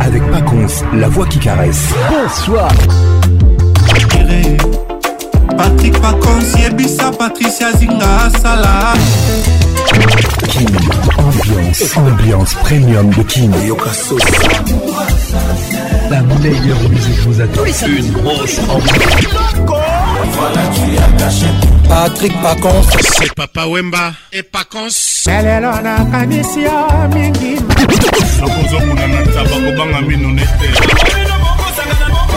avec Pacons, la voix qui caresse. Bonsoir. Patrick Pacons, Yebisa, Patricia Zinga, Salah. Kim, ambiance, ambiance premium de Kim. La meilleure musique vous attend. Une grosse ambiance. Voilà, tu as caché Patrick Pacons C'est Papa Wemba et Pacons Elelo na kanisi ya mingi Nakozomuna na tabakobanga mino nete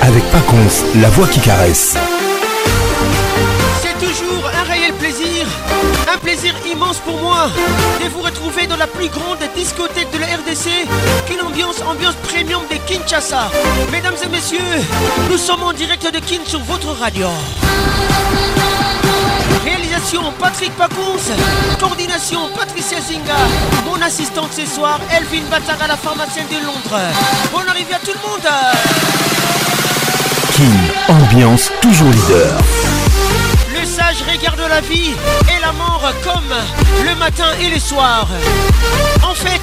avec Paconce, la voix qui caresse. C'est toujours un réel plaisir, un plaisir immense pour moi de vous retrouver dans la plus grande discothèque de la RDC, une ambiance, ambiance premium de Kinshasa. Mesdames et messieurs, nous sommes en direct de Kin sur votre radio. Réalisation Patrick Pacons coordination Patricia Zinga, mon assistante ce soir, Elvin à la pharmacienne de Londres. Bonne arrivée à tout le monde! King, ambiance toujours leader. Je regarde la vie et la mort comme le matin et le soir. En fait,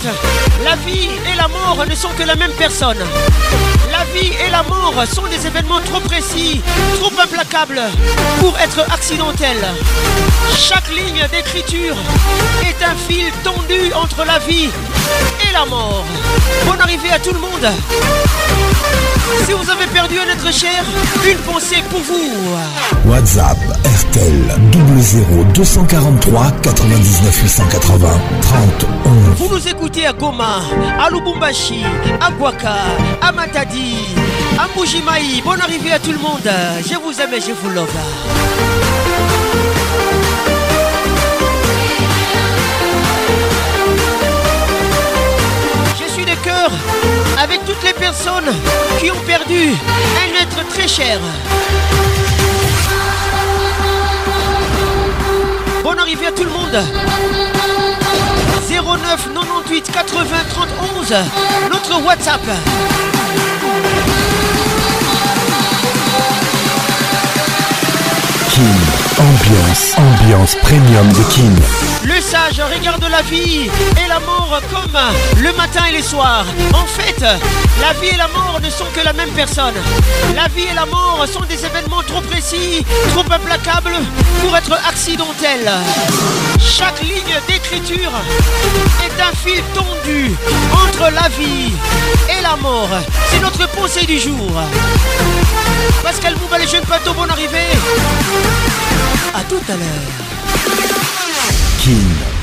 la vie et la mort ne sont que la même personne. La vie et la mort sont des événements trop précis, trop implacables pour être accidentels. Chaque ligne d'écriture est un fil tendu entre la vie et la mort. Bonne arrivée à tout le monde. Si vous avez perdu un être cher, une pensée pour vous. WhatsApp RTL 243 99 880 30 11. Vous nous écoutez à Goma, à Lubumbashi, à Guaka, à Matadi, à Mujimaï. Bonne arrivée à tout le monde. Je vous aime et je vous love. Je suis de cœur avec toutes les personnes qui ont perdu un être très cher. arrivée à tout le monde. 09 98 80 31 notre WhatsApp. Kim ambiance, ambiance premium de king Le sage regarde la vie et la comme le matin et les soirs. En fait, la vie et la mort ne sont que la même personne. La vie et la mort sont des événements trop précis, trop implacables pour être accidentels. Chaque ligne d'écriture est un fil tendu entre la vie et la mort. C'est notre pensée du jour. Pascal Mouba, les jeunes au bon arrivée. À tout à l'heure. King.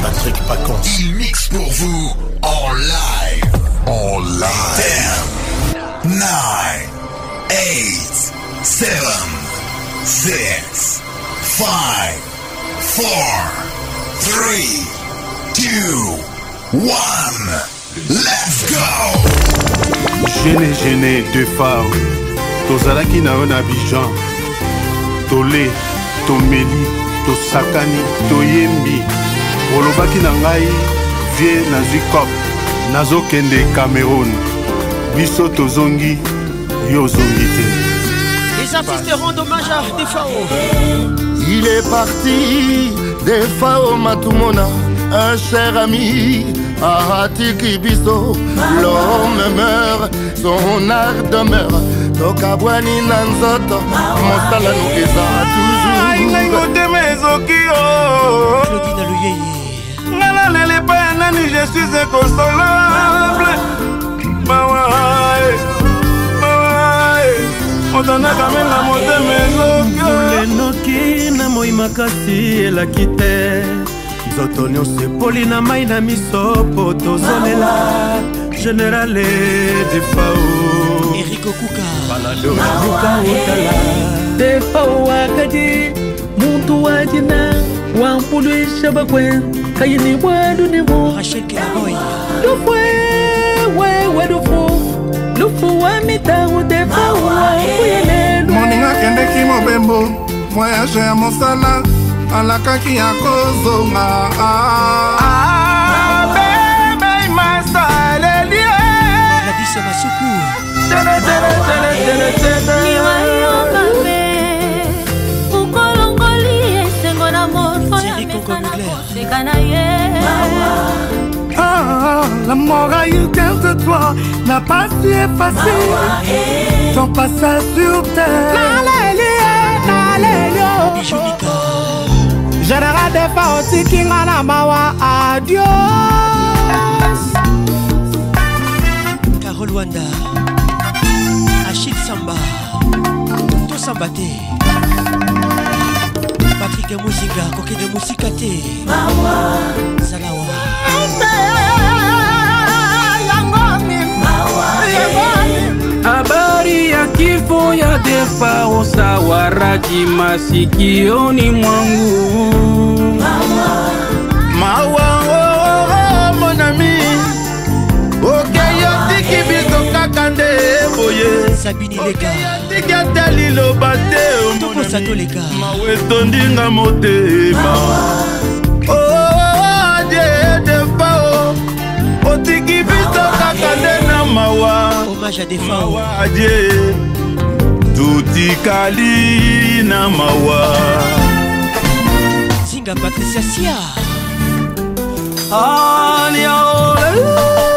Patrick Pacons. Il mixe pour vous en live. En live. 10, 9, 8, 7, 6, 5, 4, 3, 2, 1. Let's go! Gêné, gêné, deux phares. tozalaki na un na bijan tole tomeli tosakani toyembi olobaki na ngai vie nazwi cop nazokende cameroun biso tozongi yo ozongi te les artistes rendent hommage à defao il est parti defao matumona un cher ami atiki biso l'homme meurt son art demeure tokabwani na nzoto mosala no eza toujours ezokio nga nalela epai ya nani je suis inconsolable mawa mawa moto anakamenga motema ezokielenoki na moi makasi elaki te nzoto nyonso epoli na mai na miso po tozolela général e defao erikokuka baladoaluka otala defao wakadi muntu wajina wampuluisha bakwena kayini wedu ni wo lufu we we lufu lufu wa mitangu defa wa eh. kuyene moninga kendeki mobembo voyage ya mosala alakaki ya kozonga bebe masaleli tele tele tele tele tele seka na ye ah, ah, la mort a eu cœur de toi n'a pas su effacer ton passage sur terre. Alléluia, alléluia. Général des fois aussi Kingana Mawa, adios. Carole Wanda, Achille Samba, tout Samba kokende mosika kokende mosika te salawa habari ya kifo ya defa osawaraki masikioni mwangu mawa, mawa oh, oh, oh, oh monami okei okay, otiki biso kaka nde boye sabinileka okay, nalingi ata liloba te oh, mawe etondinga motema adefao oh, oh, otiki biso kaka nde na mawa adie tutikali na mawa zinga patricia sia aliaole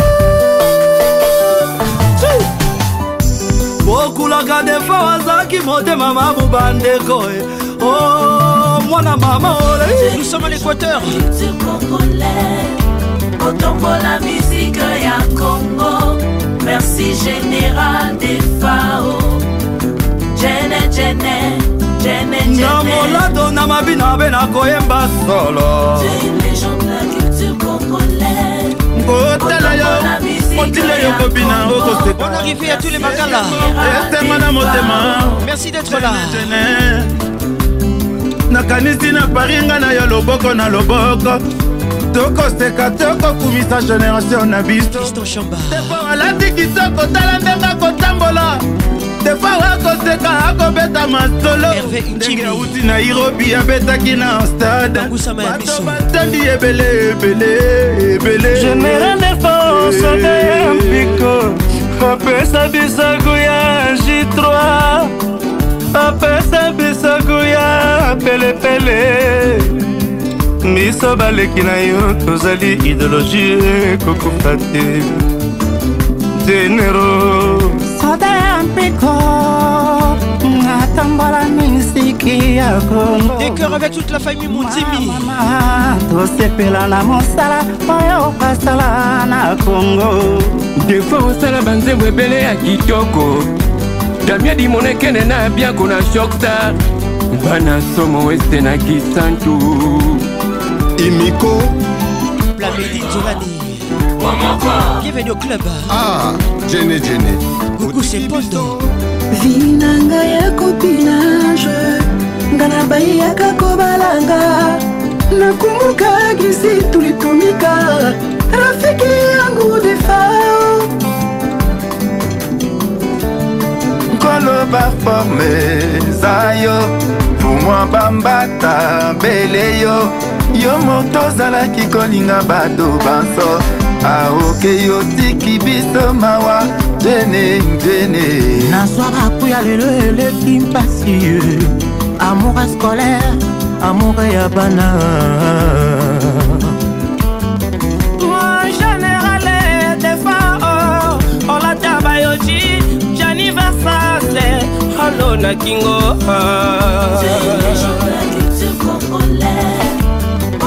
bokulaka defa azalaki motema mabu bandeko eh. o oh, mwana mama nous sommes à l'équateur kotombola misike ya congo merci général defao jene jene na molado na mabina be nakoyemba solo kotala yo motile yo kobina okosekaarrivé à tous les makala etema na motema merci d'être là nakanisi na paris ngai na yo loboko na loboko tokoseka tokokumisa génération na bisodefois alati kitoko tala ndenge akotambola defois akoseka akobeta masolo ndenge auti na irobi abetaki na stade bato batendi ebele ebele ebele nyonso na ye mpiko apesa bisaku ya j3 apesa bisaku ya pelepele miso baleki na yo tozali idéologie kokufa te denero soda ya mpiko tambola misiki ya kongo décœur avec toute la famille mondimi tosepela na mosala oyo basala na kongo defo osala banzembo ebele ya kitoko damia dimonekene na bianko na shokstar bana somo weste na kisantu imiko plamedi zolani bienvenue au club ah jene jene coucou c'est poto vi na ngai ya kopinage nga na bayeyaka kobalanga nakumbuka gisi tulitumika rafiki yangu defao nkolo baforme eza yo pumwa bambata bele yo yo moto ozalaki kolinga bato banso aoke yotiki biso mawa ndene ndene nazwa bakuya lelo eleki mpasi amour scolaire amour ya bana général defao olata bayoji janiversase holo na kingo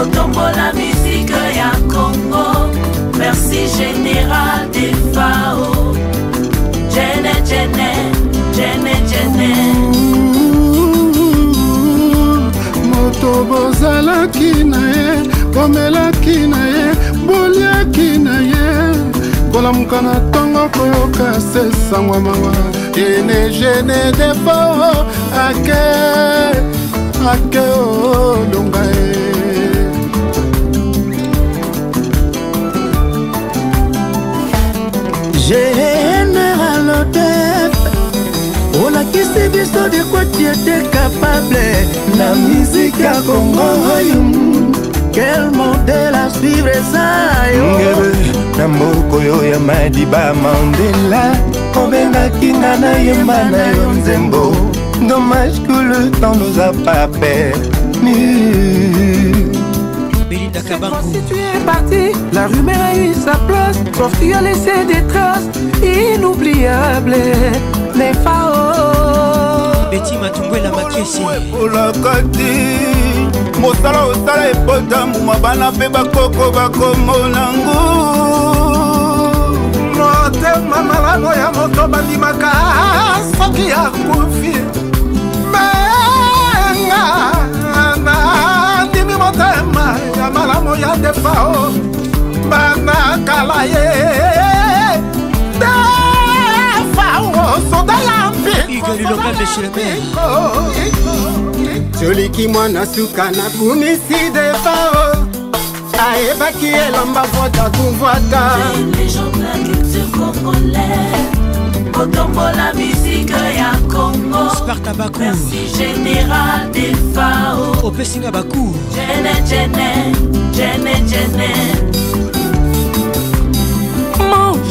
otombola misike ya congo merci général defao jene jene jene moto bozalaki na ye bomelaki na ye boliaki na ye kolamuka na ntongo koyoka se sangwamawa ene gene defo ake ake olonga oh, ye général hôtel olakisi biso de quoi kapable na miziki ya kongo oyo quel modèle a suivre eza yo na mboko oyo ya madiba mandela obengaki nga nayemba na yo nzembo dommage que le temps nous a pas permis tu es parti la rumeur a eu sa place, sauf qu'il a laissé des traces inoubliables. Les phaos beti matumbwela makesi olakati mosala osala ebota muma bana mpe bakoko bakomonango motema malamu ya moto bandimaka soki akufi menga nandimi motema ya malamu ya defao banakala ye Hugo Lilonga Shileme joliki mwana suka na nakumisi depao ayebaki elamba vota kuvwata kotombola misike ya kongosparta bakursi général defao opesinga bakur jene jene jene jene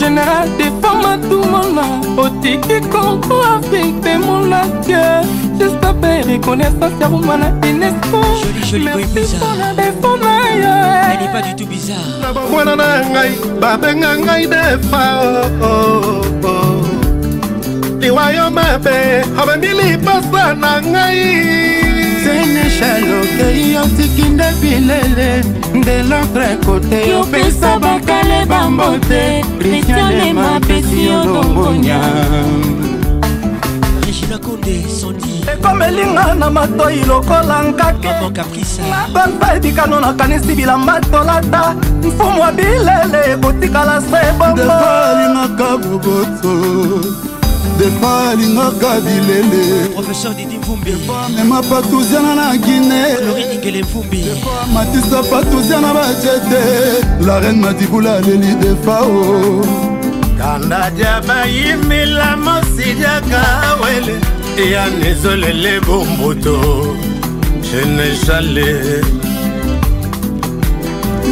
général defama tumona otiki congo afrique de monake justape reconnaissance ya ruma na unesco merci pour la defo na yo na bamwana na ngai babenga ngai defao oh, liwa oh, oh. yo mabe abembi lipasa na ngai senechal okei otiki nde bilele nde l'autre kote opesa bakale bambote kristianema pesi olongonya ekomelinga na matoi lokola nkake nabampa ebikano nakanisi bilamba tolata mfumu ya bilele ekotikala se bongo alingaka boboto depa alingaka bileleamema patuziana na guinedepa matisa patuziana bajete la reine madibula aleli defao kandaja bayimila mosidiaka wele yan ezolele bombuto genejale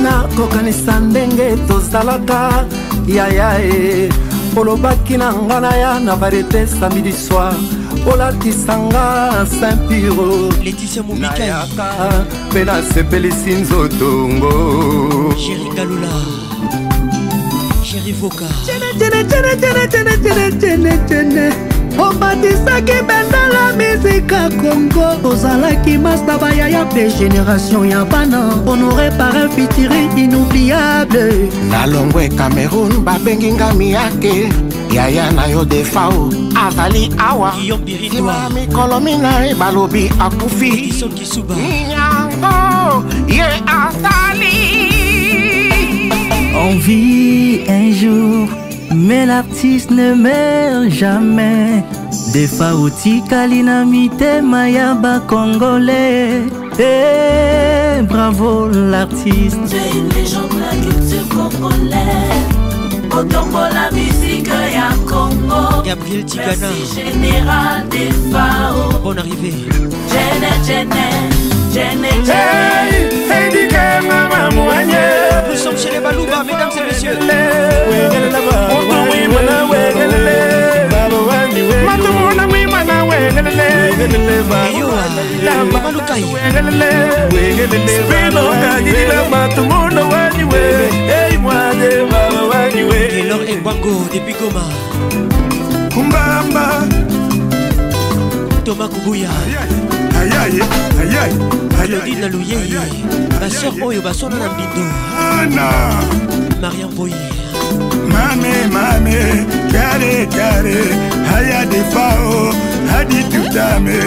nakokanisa ndenge tozalaka yaya e olobaki na nga na ya na varieté samedi soir olatisanga simpiro leticia mobikayaka mpe nasepelisi nzotongo jerikalula jerivoka obatisaki bendela mizika kongo ozalaki masaba ya ya mpe génération ya bana honore parin fitiri inoubliable na longwe cameroun babengi nga miyake yaya na yo defao azali awa nsima mikolo minai balobi akufi yango ye azali envie un jour Mais l'artiste ne meurt jamais. Des fois, l'inamité Mayaba congolais. Eh, bravo l'artiste. Tu es une légende la culture congolaise. Autant pour la musique ya Congo. Gabriel Tigana. général des FAO. Bonne arrivée. Gene, gene, gene, gene. Hey, hey, nous sommes chez les Balouba, mesdames et messieurs. Taylor et Bango depuis Goma. Kumbamba toma kubuya elodi na luyei basor oyo baswana na mbindo marian boye mame mame kare kare haya defao hadi tutame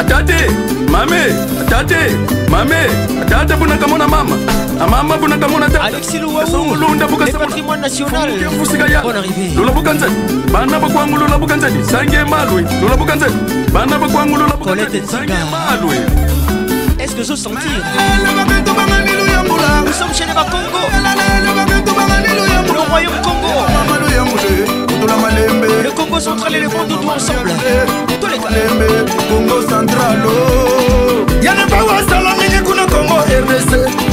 atate mame atate mame atate mponaka mona mama amama bonaka mona taolonda bukasaolula bukanzani bana bakwangu lula bukanzani sange malwe lula bukanzani bana bakwangu lula bukanzani malwe Est-ce que je sentir ah, Nous sommes chez les Congo Le Royaume Congo Le Congo central et le monde tout ensemble Tous les Congo central oh. Yann Bawa Salamini Kuna Congo RDC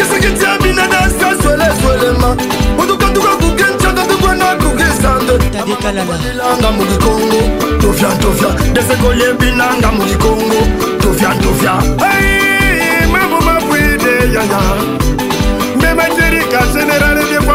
kesekiti ya bina na sasweleswelema otukatuka kukenchaka tukwena kukisandeilanga mu kikongo tovya tovya desekolie binanga mu kikongo tovya tovya mabu mabwide yaya memajerika generale defa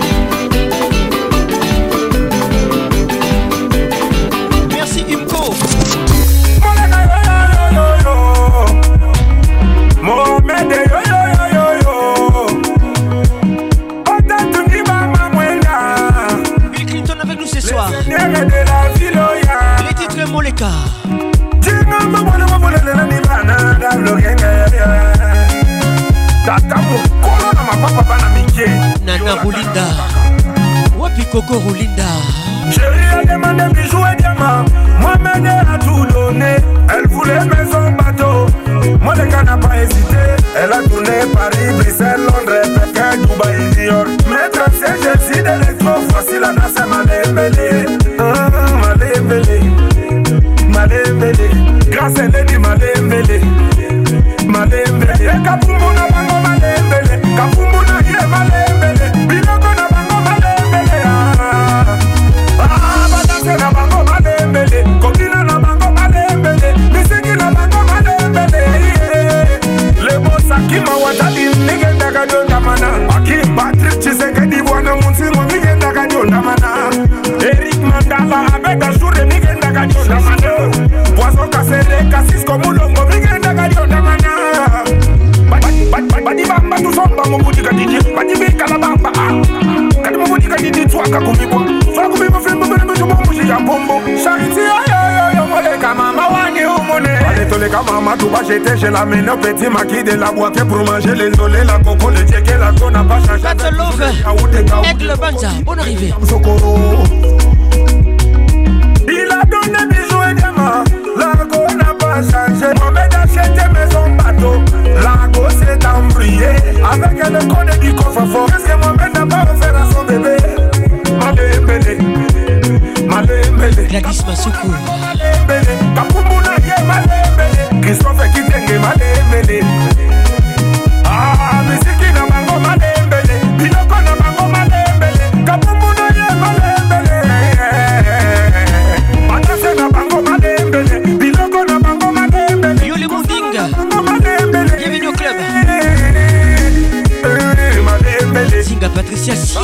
tata mokolo na mapapa bana mike nana rulinda wapi koko rulinda chéri a demandé bijou et diamant mohamede a tout donné elle voulait maison bateau moleka n'a pas hésité elle a tourné paris bruxelles londres pékin dubaï new york maître siège jésus d'électro fossile anasema dembele quand maman tout bas j'étais, j'ai la au petit maquis de la boîte pour manger les olés, la coco, le djeke, la con n'a pas changé. Battle Love, avec le Banza, bonne arrivée. Il a donné bisous et des mains, la con n'a pas changé. Mohamed a acheté maison bateau, la go s'est embrouillée. Avec le code du coffre-fort, est-ce que Mohamed n'a pas offert à son bébé? Malé, malé, malé, malé. Gladys Masuku. Malé, malé, mistrofe kitenge malembele ah, misiki na bango malembele biloko na bango malembele kapumbuno ye malembele matase na bango malembele biloko na bango malembele yoli movinga bienvenue au club eh, malembele singa patricia sia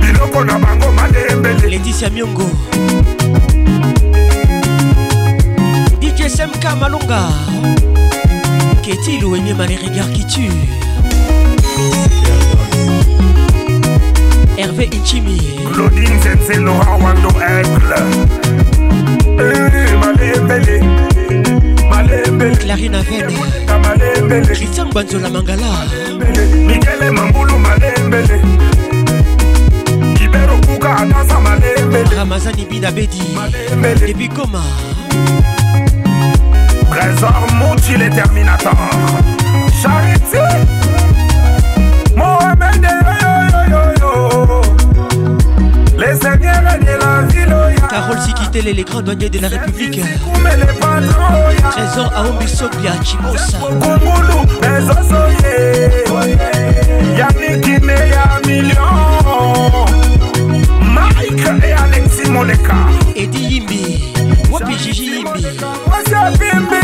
biloko na bango malembele leticia miongo MK Malonga Qu'est-il ou aimé les regards qui tuent Hervé Ichimi Claudine Zenzelo Hawando Aigle Clarine Aven Christian Banzola Mangala Michele Mamboulou Malembele Ibero Kouka Adasa Malembele Ramazani Bidabedi Malembele Depuis comment Trésor, Monty les Terminators. Charité, Mohamed eh, eh, eh, oh. Les seigneurs oh, de la ville. Carole Sikitele, les grands douaniers de la République. Trésor Aomisobia, Chimosa. Yannick Kiné à million. Mike et Alexis Moneka. Eddie Yimbi, Wapi Gigi Yimbi.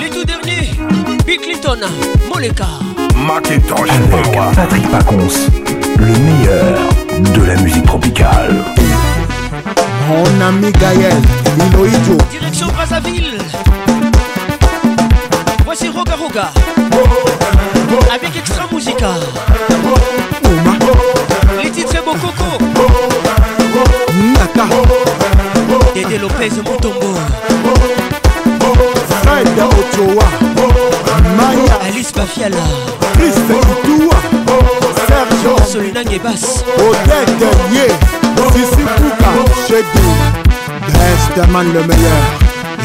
Les tout derniers Bill Clinton Moleka Patrick Pacons Le meilleur de la musique tropicale Mon ami Gaël Iloidjo Direction Brazzaville Voici Roga Roga Avec Extra Musica Les titres Dédé Lopez Moutombo Fred Ochoa Maya Alice Bafiala Christ Itoua Sergio Solina Ngebas Odette Dernier Sissi Kouka Chedi Man le meilleur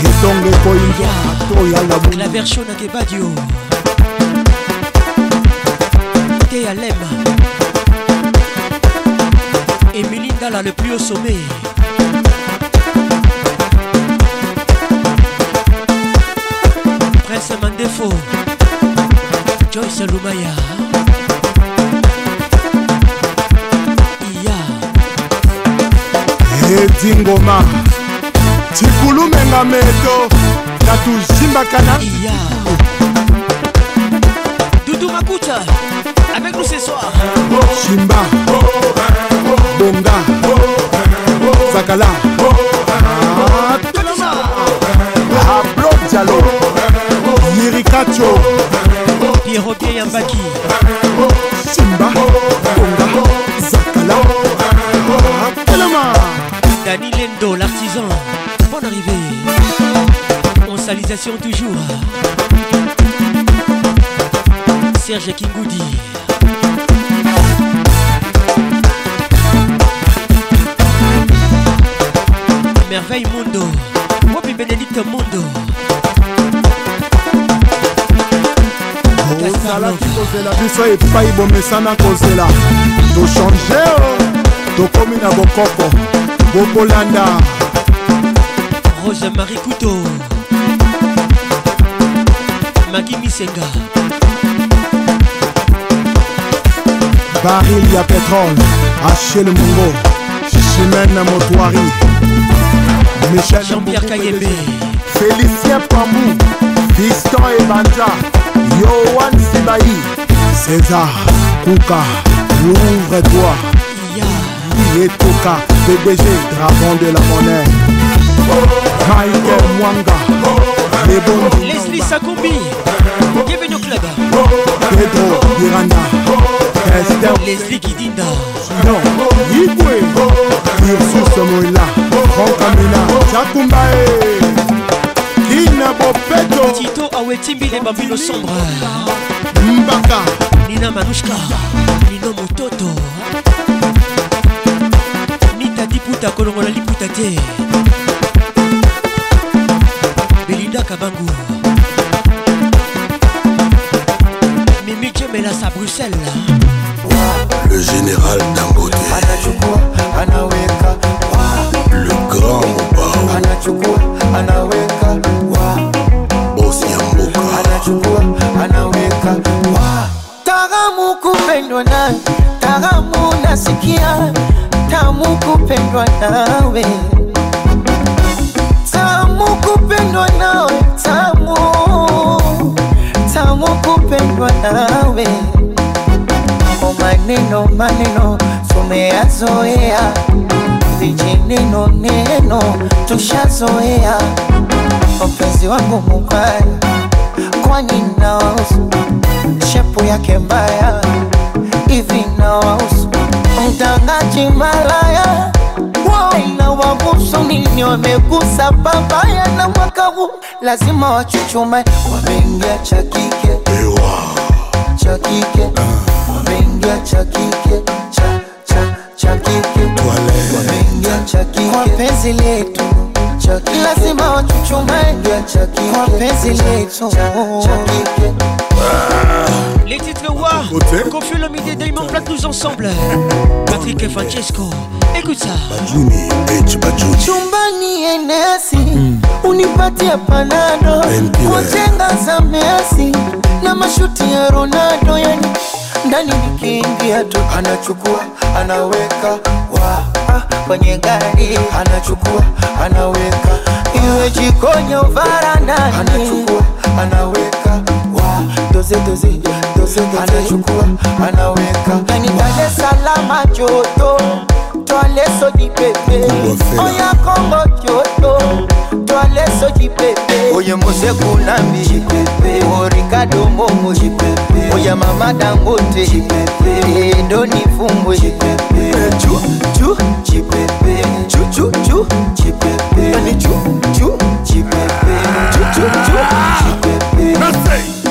ezongo ekoyinga atoya labuklaversion na kebadio te ya lema emilie ndala le plus au sommet défaut Joyce Lumaya Iya edingoma eh, tikulumenga meto na tuzimbaka na iya Doudou Makuta avec nous ce soir Simba Bonga Zakala lirikacho pierobier yambaki simba konga zakala telema dani lendo l'artisan bonne arrivée salisation toujours serge kingoudi merveille mundo Wapi Benedict Mundo pas, mais ça osalaki kozela biso epai bomesana kozela tochange tokómi na bokoko oh. bokolanda Roger marie kuto maki misenga baril ya pétrole achel mongo chimene motoari michel jean-pierre kayebe félicien pamou fiston ebanja Yohan Sebaï César Kouka L'ouvre-toi yeah. Toka PDG Dragon de la monnaie oh, Michael oh, Mwanga oh, Les bons Leslie Sakombi Bienvenue au club Pedro Miranda Esther Leslie Kidinda Non Yibwe Ursus Moïla Franck Amina Jacoumbae nina bopeto tito awetimbi le bambino sombre mbaka nina manushka nino mototo nita diputa kolongola liputa te belinda kabangu mimi jemelas à bruxelles le général dangote anachukua anaweka le grand bao anachukua anaweka wa bosi ya mboka anachukua anaweka wa taramu kupendwa nawe taramu nasikia tamu kupendwa nawe tamu kupendwa nawe tamu tamu kupendwa nawe o oh, maneno maneno tumeyazoea Sifichi neno neno, tushazoea mpenzi wangu mubaya, kwani nawausu shepu yake mbaya hivi, nawausu mtangaji malaya waina wagusu nini, wamegusa babaya na mwaka huu lazima wachuchume, wameingia cha kike cha kike, ah. wameingia cha kike cha cha kike wameingia cha kike kwa penzi letu lazima wachuchumae kwa penzi letu cha kike Les titres Wa, Confus le midi Diamond Plat tous ensemble. Patrick et Francesco, écoute ça. Bajuni, H Bajuni. Chumbani enesi, mm. unipatie panado, kwa jenga na mashuti ya Ronaldo yani ndani nikiingia tu anachukua anaweka wa ah, kwenye gari anachukua anaweka iwe jikoni au varandani anachukua anaweka wa doze doze doze doze anachukua anaweka ndani Dar salama Salaam joto toaleso jipepe oya Kongo joto twaleso so chipepe oye moseku nambi chipepe oh, o mbongo chipepe oya oh, mama dangote chipepe endo eh, nifumbwe chipepe eh, chu chu chipepe chu chu chu chipepe yani chu chu chipepe chu chu chu chipepe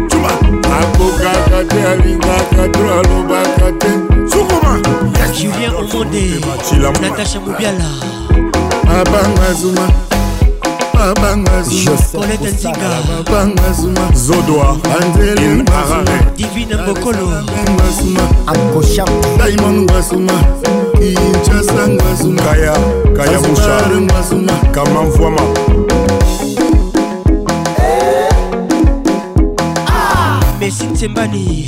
akokaka te alingaka to alobaka te sukuma julien omonde natasha mobiala abanga zuma abanga zumacolete nzinga abanga zuma zodoa anzelin arare divine mbokolo ngazuma akosha diamond ngazuma kinshasa ngazuma kaya kaya musha ngazuma kamanvwama Blessing Tembani.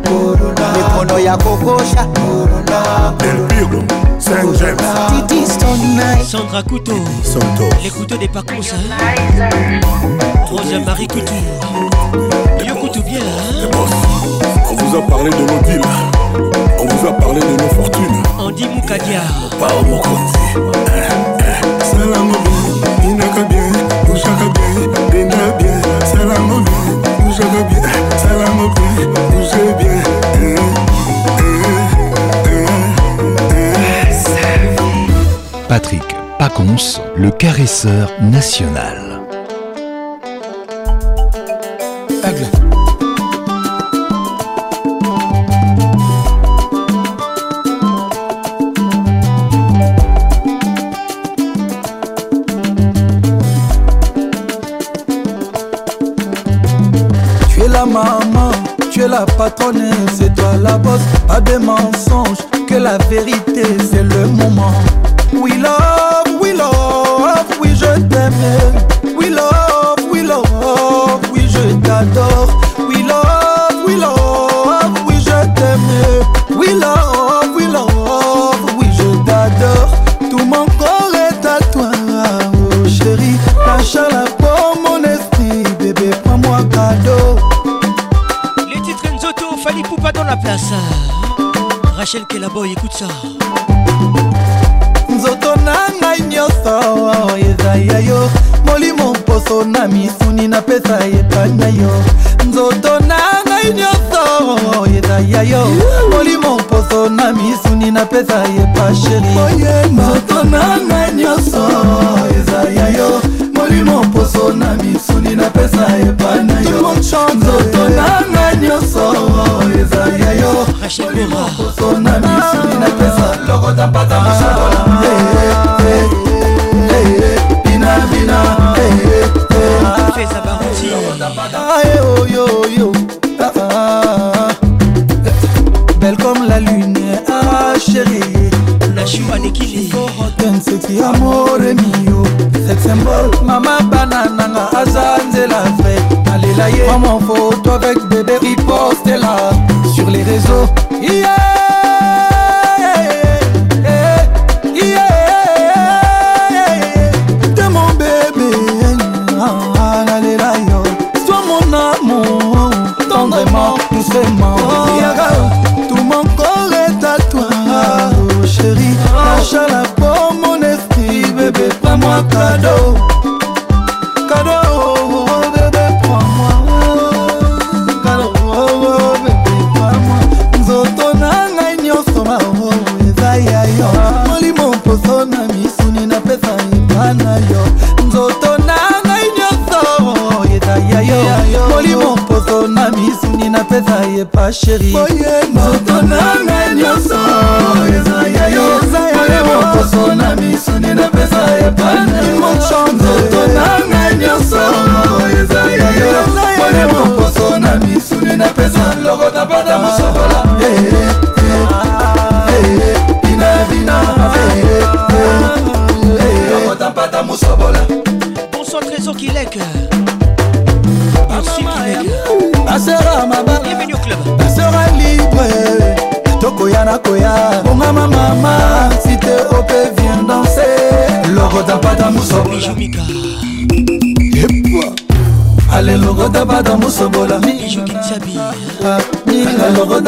mikono ya kokosha Saint James Sandra Couteau Santos Les couteaux des Pacousa Rosa Marie Couture Yo Couteau bien hein? On vous a parlé de nos villes, On vous a parlé de nos fortunes Andy Moukadia Pao Mokoti Salam Inaka bien Bouchaka bien Denda bien Salam bien Bouchaka bien Salam bien Bougez bien Patrick Pacons, le caresseur national. Tu es la maman, tu es la patronne, c'est toi la bosse. Pas de mensonges, que la vérité c'est le moment. We love, we love, oui je t'aime. We love, we love, oui je t'adore. We love, we love, oui je t'aime. We love, we love, oui je t'adore. Tout mon corps est à toi, oh chérie. Lâche la peau, mon esprit, bébé, prends-moi cadeau. Les titres Nzoto, Fanny Poupa dans la place. Rachel Kelaboy, écoute ça. yo na misuni napesa epai na yo nzoto na ngai nyonso eza ya yo molimo mposo na misuni napesa epa sheri nzoto na ngai nyonso eza ya yo molimo mposo na misuni napesa epai na yo nzoto na ngai nyonso eza ya yo molimo mposo na misuni napesa lokota mpata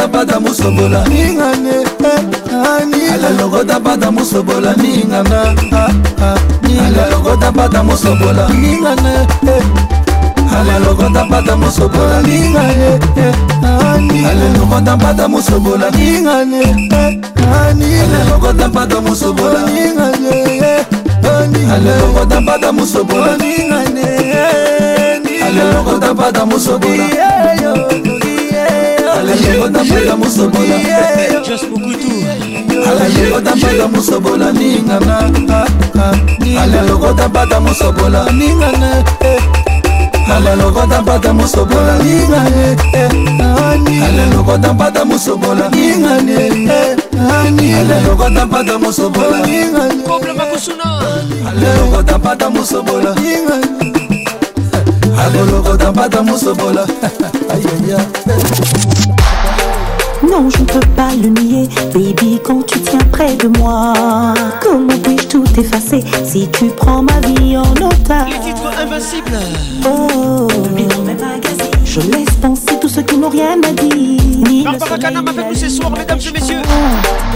tapata eh, ah, musobola ningane ala loko tapata musobola ningana ala loko tapata musobola ningane eh, ah, ala loko tapata musobola ningane eh, ah, ala loko tapata musobola ningane ala loko tapata musobola ningane ala loko tapata musobola ningane ala loko tapata musobola alaye otambaka mosobola alaye otambaka mosobola ningana alaloko otambaka mosobola ningana eh. alalokota mpata mosobola ningane eh. alalokota mpata mosobola ningane eh. alalokota mpata mosobola ningane alalokota mpata mosobola ningane alalokota mpata mosobola Non, je ne peux pas le nier, baby, quand tu tiens près de moi. Comment puis-je tout effacer si tu prends ma vie en otage Les titres invincibles Oh, je laisse penser tous ceux qui n'ont rien à dire. Barbara m'a fait tous soir, mesdames et messieurs.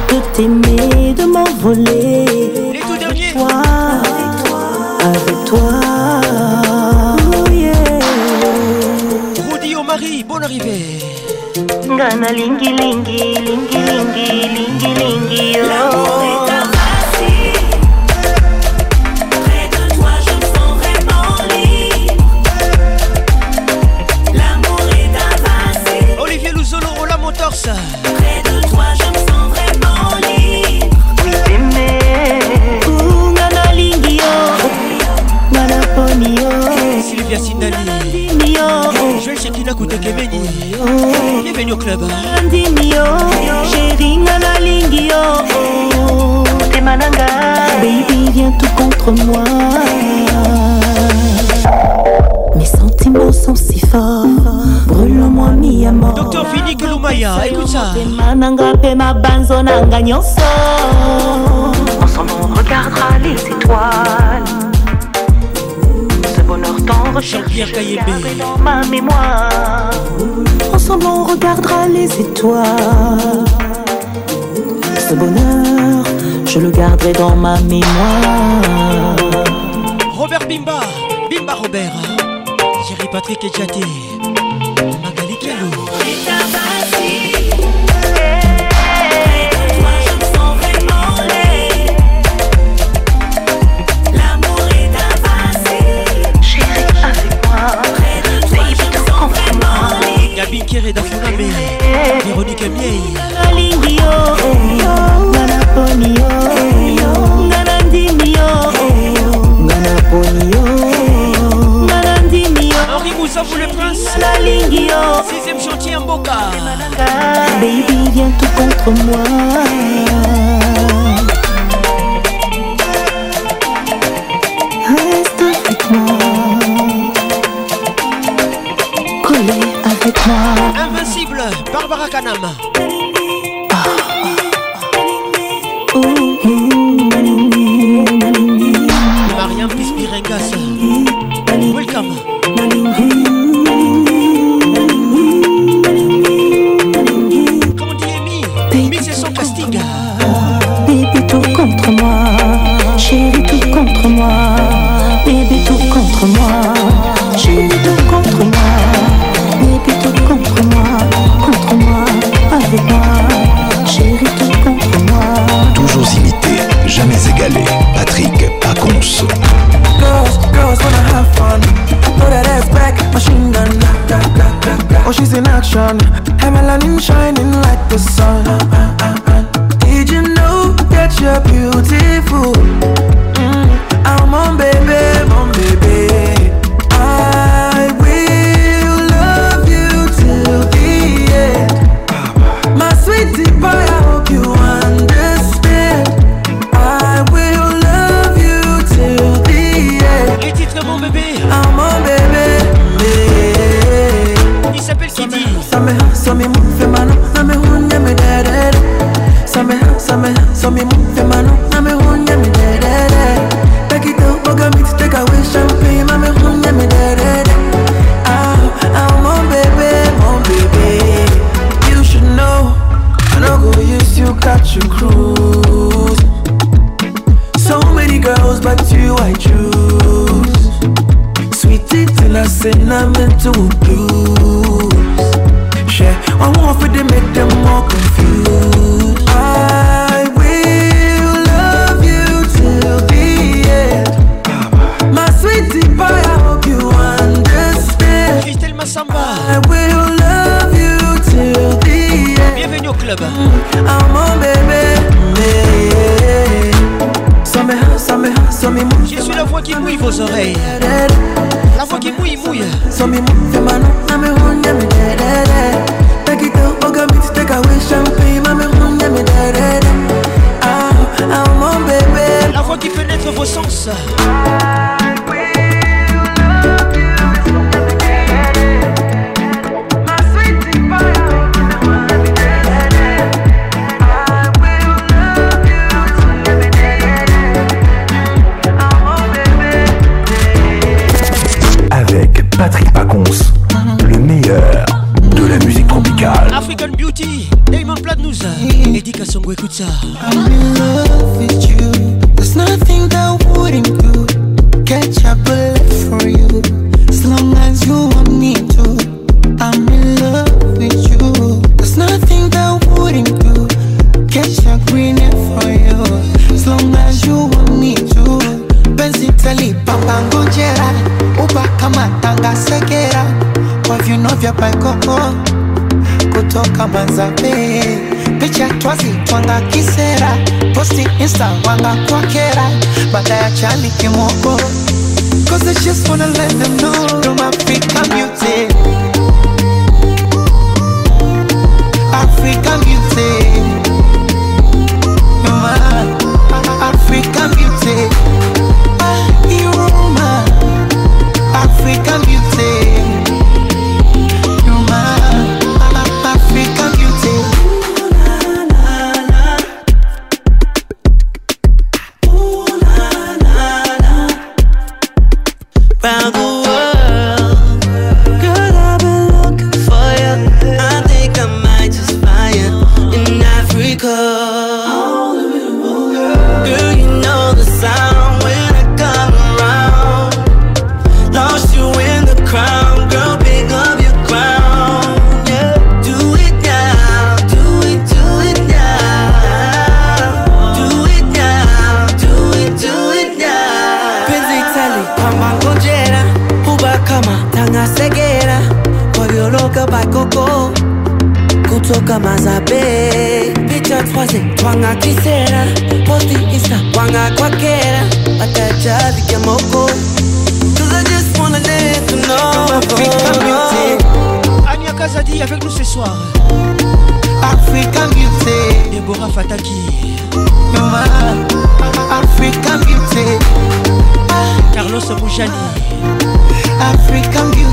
De t'aimer, de m'envoler. Les tout derniers. Avec toi, avec toi. Gana arrivée. Ngana lingi lingi lingi lingi lingi lingi oh. moi. Mes sentiments sont si forts. brûlons moi mi amor. Docteur Fini Kulumaya, écoute ça. ma Ensemble, on regardera les étoiles. Ce bonheur tant recherche je dans ma mémoire. Ensemble, on regardera les étoiles. Ce bonheur je le garderai dans ma mémoire. Robert Bimba, Bimba Robert, Jerry Patrick et Jati Magali Kello. L'amour est avancé. Auprès de toi, je me sens vraiment laid. L'amour est avancé. Jerry, rien de chassé. Auprès de toi, je me sens vraiment laid. Gabi Kéréda Foucavé, pour le prince Sixième chantier en boca ah, Baby viens tout contre moi Reste avec moi Collé avec moi Invincible Barbara Kanama attention Bujani African Beauty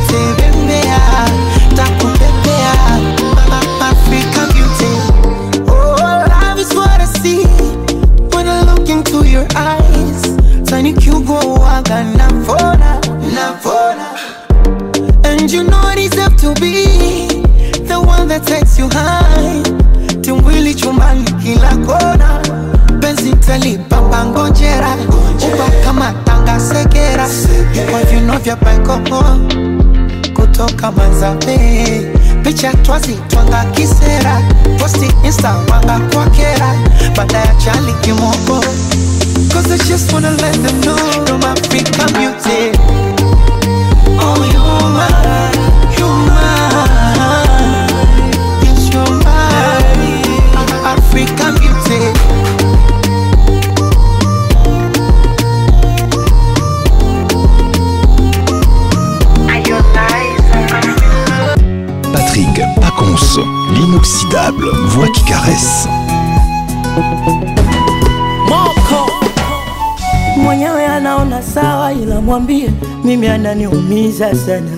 mimi ananiumiza sana,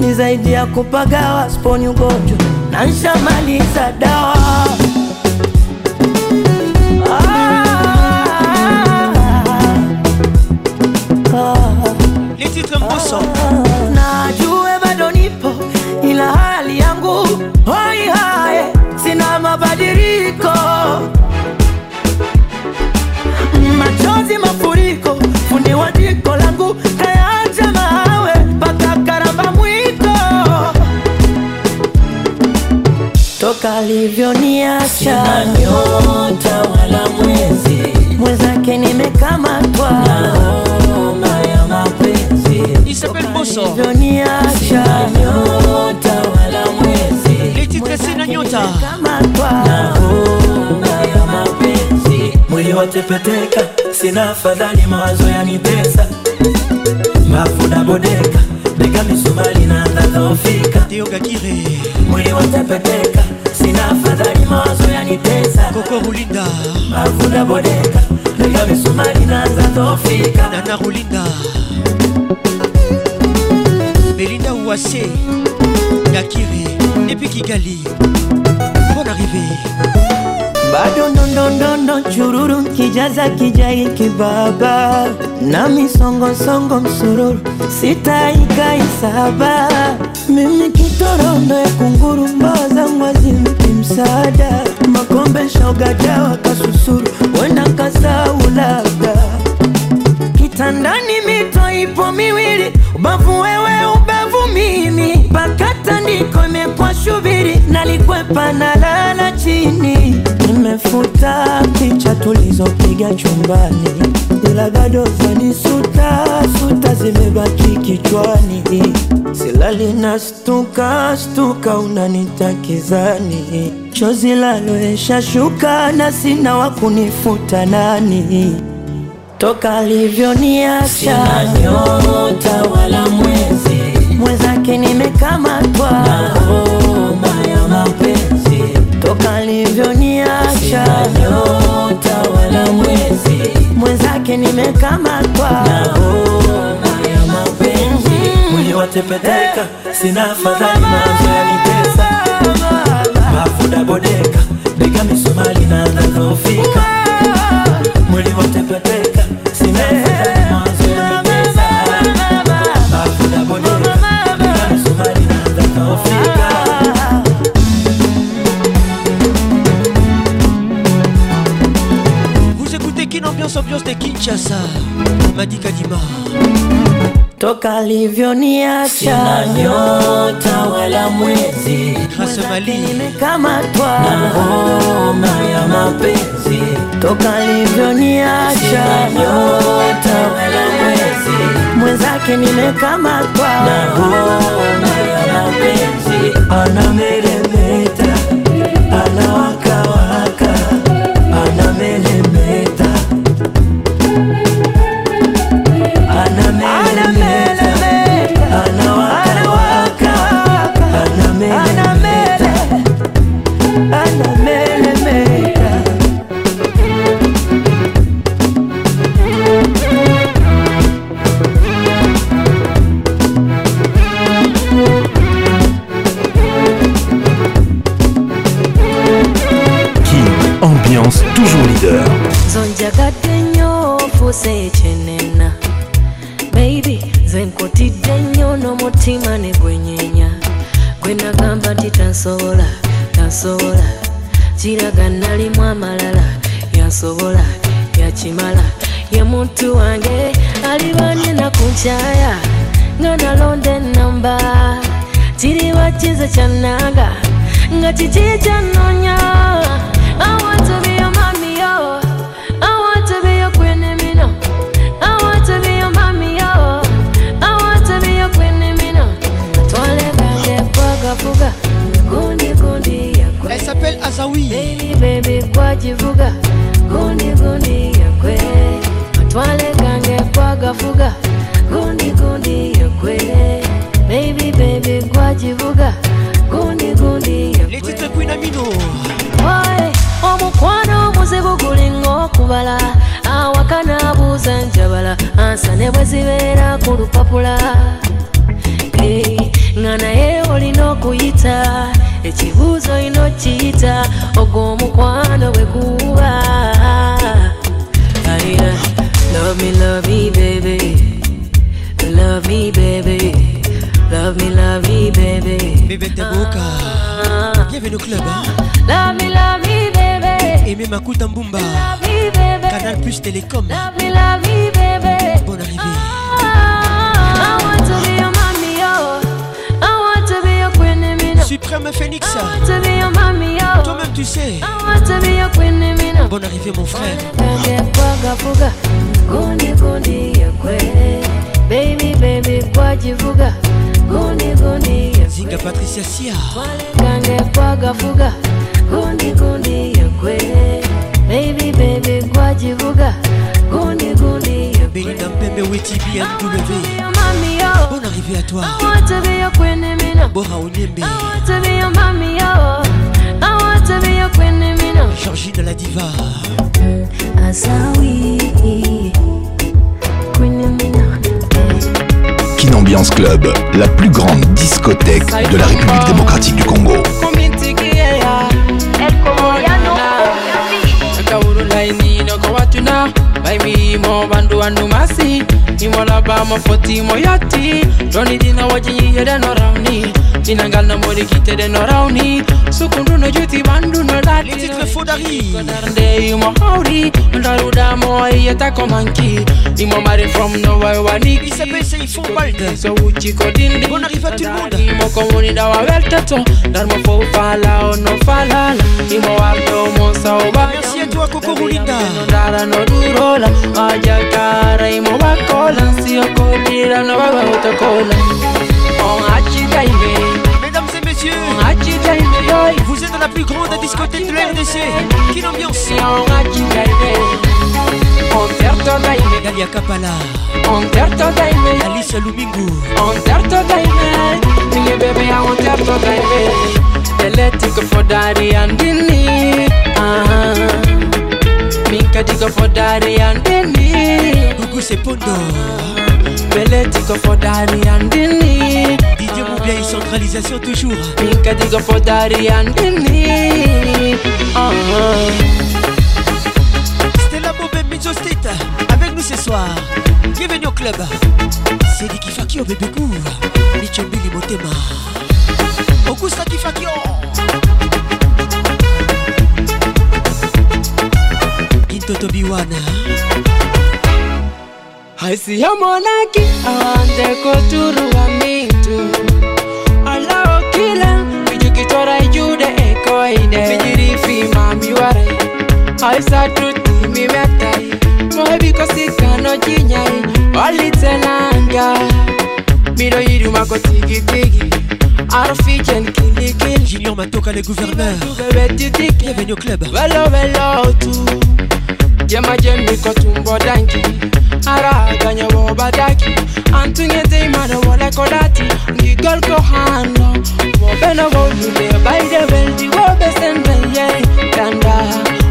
ni zaidi ya kupagawa, sponi ugonjwa na nshamaliza dawa najue bado nipo, ila hali yangu hoi hai, sina mabadiliko maisha na nyota wala mwezi mwenzake nimekamatwa na homa ya nyota wala mwezi sina nyota na homa ya mapenzi mwili watepeteka sina afadhali mawazo yanitesa mafu bodeka bega misumali na ndadhoofika mwili watepeteka Nina afadhali mawazo yanitesa. Koko Rulinda Mavunda Bodeka Lega misumari naanza tofika. Nana Rulinda Belinda Uwase Yakiri Epi Kigali Bon arrivé bado ndondondondo chururu kijaza kijai kibaba na misongosongo msururu sitaikaisaba mimi kitorombe kunguru mbao zangwazimi msaada, makombe shaugajawa kasusuru, wenda kasau labda kitandani, mito ipo miwili, ubavu wewe, ubavu mimi, mpaka tandiko imekwa shubiri, nalikwepa lala chini Nimefuta picha tulizopiga chumbani, ila bado fani suta suta zimebaki kichwani. Silali na stuka stuka, unanitakizani chozi laloesha shuka, na sina wa kunifuta nani toka alivyoniacha nyota wala mwezi mwezake nimekamatwa toka alivyoniacha nyota wala mwezi mwenzake nimekamatwa ya mapenzi mwili mhm. watepeteka eh. sina fadhali macho yanitesa mafuda bodeka, bega misumali na nanofika, mwili watepeteka ambiance ambiance de Kinshasa Madika Dima. toka livyo ni acha sina nyota wala mwezi hasamaliimekamatwa na homa ya mapenzi toka livyo ni acha sina nyota wala mwezi mwenzake nimekamatwa na homa ya mapenzi anamere যে জানা 谢谢。Sénélec de la République démocratique du Congo. baimimo bandu andumasi imolaba mofoti moyati donidina wajiyedenoramni In a girl nobody get it around it So come do no duty man do no that Les titres Faudari Kodande imo howdy Ndaruda from nowhere So à tout le monde Imo no Merci à toi Coco no durola no On live. Vous êtes dans la plus grande discothèque de la RDC. Quelle ambiance Galia Kapala Alicia Lumingu Electric for daddy and Vieille centralisation toujours. Un I dig up Stella State avec nous ce soir. Bienvenue au club. C'est Diki Fakio bébé cour. Michombi Limotema. Augusta Kifakio. Pinto Tobiwana. I see a un and the Julien Matoka, le gouverneur. Bienvenue au club. Vélo, vélo, tout. Yema, j'aime le coton, bodanki. Ara, gagne, bobadaki. Antoine, t'es mal, voilà, kodati. Nigol, kohano. Bobeno, bobine, baille, belle, dit, bobes, en belle, yé, tanda.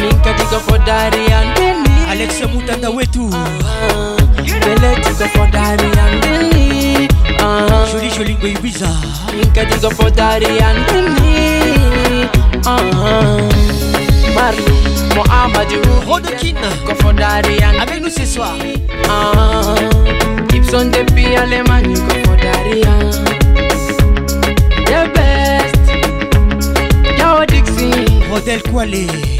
Minka tuko for Dari and Benny Alexa Mutanda wetu uh-huh. Mbele tuko for Dari and Benny uh, uh-huh. Shuli shuli ngwe ibiza Minka tuko for Dari and Benny uh, uh-huh. Marley Mohamedou Rodokin Tuko for Dari and Avec nous ce soir uh, Gibson depuis Allemagne Tuko for Dari The best Yo Dixie Rodel Kualé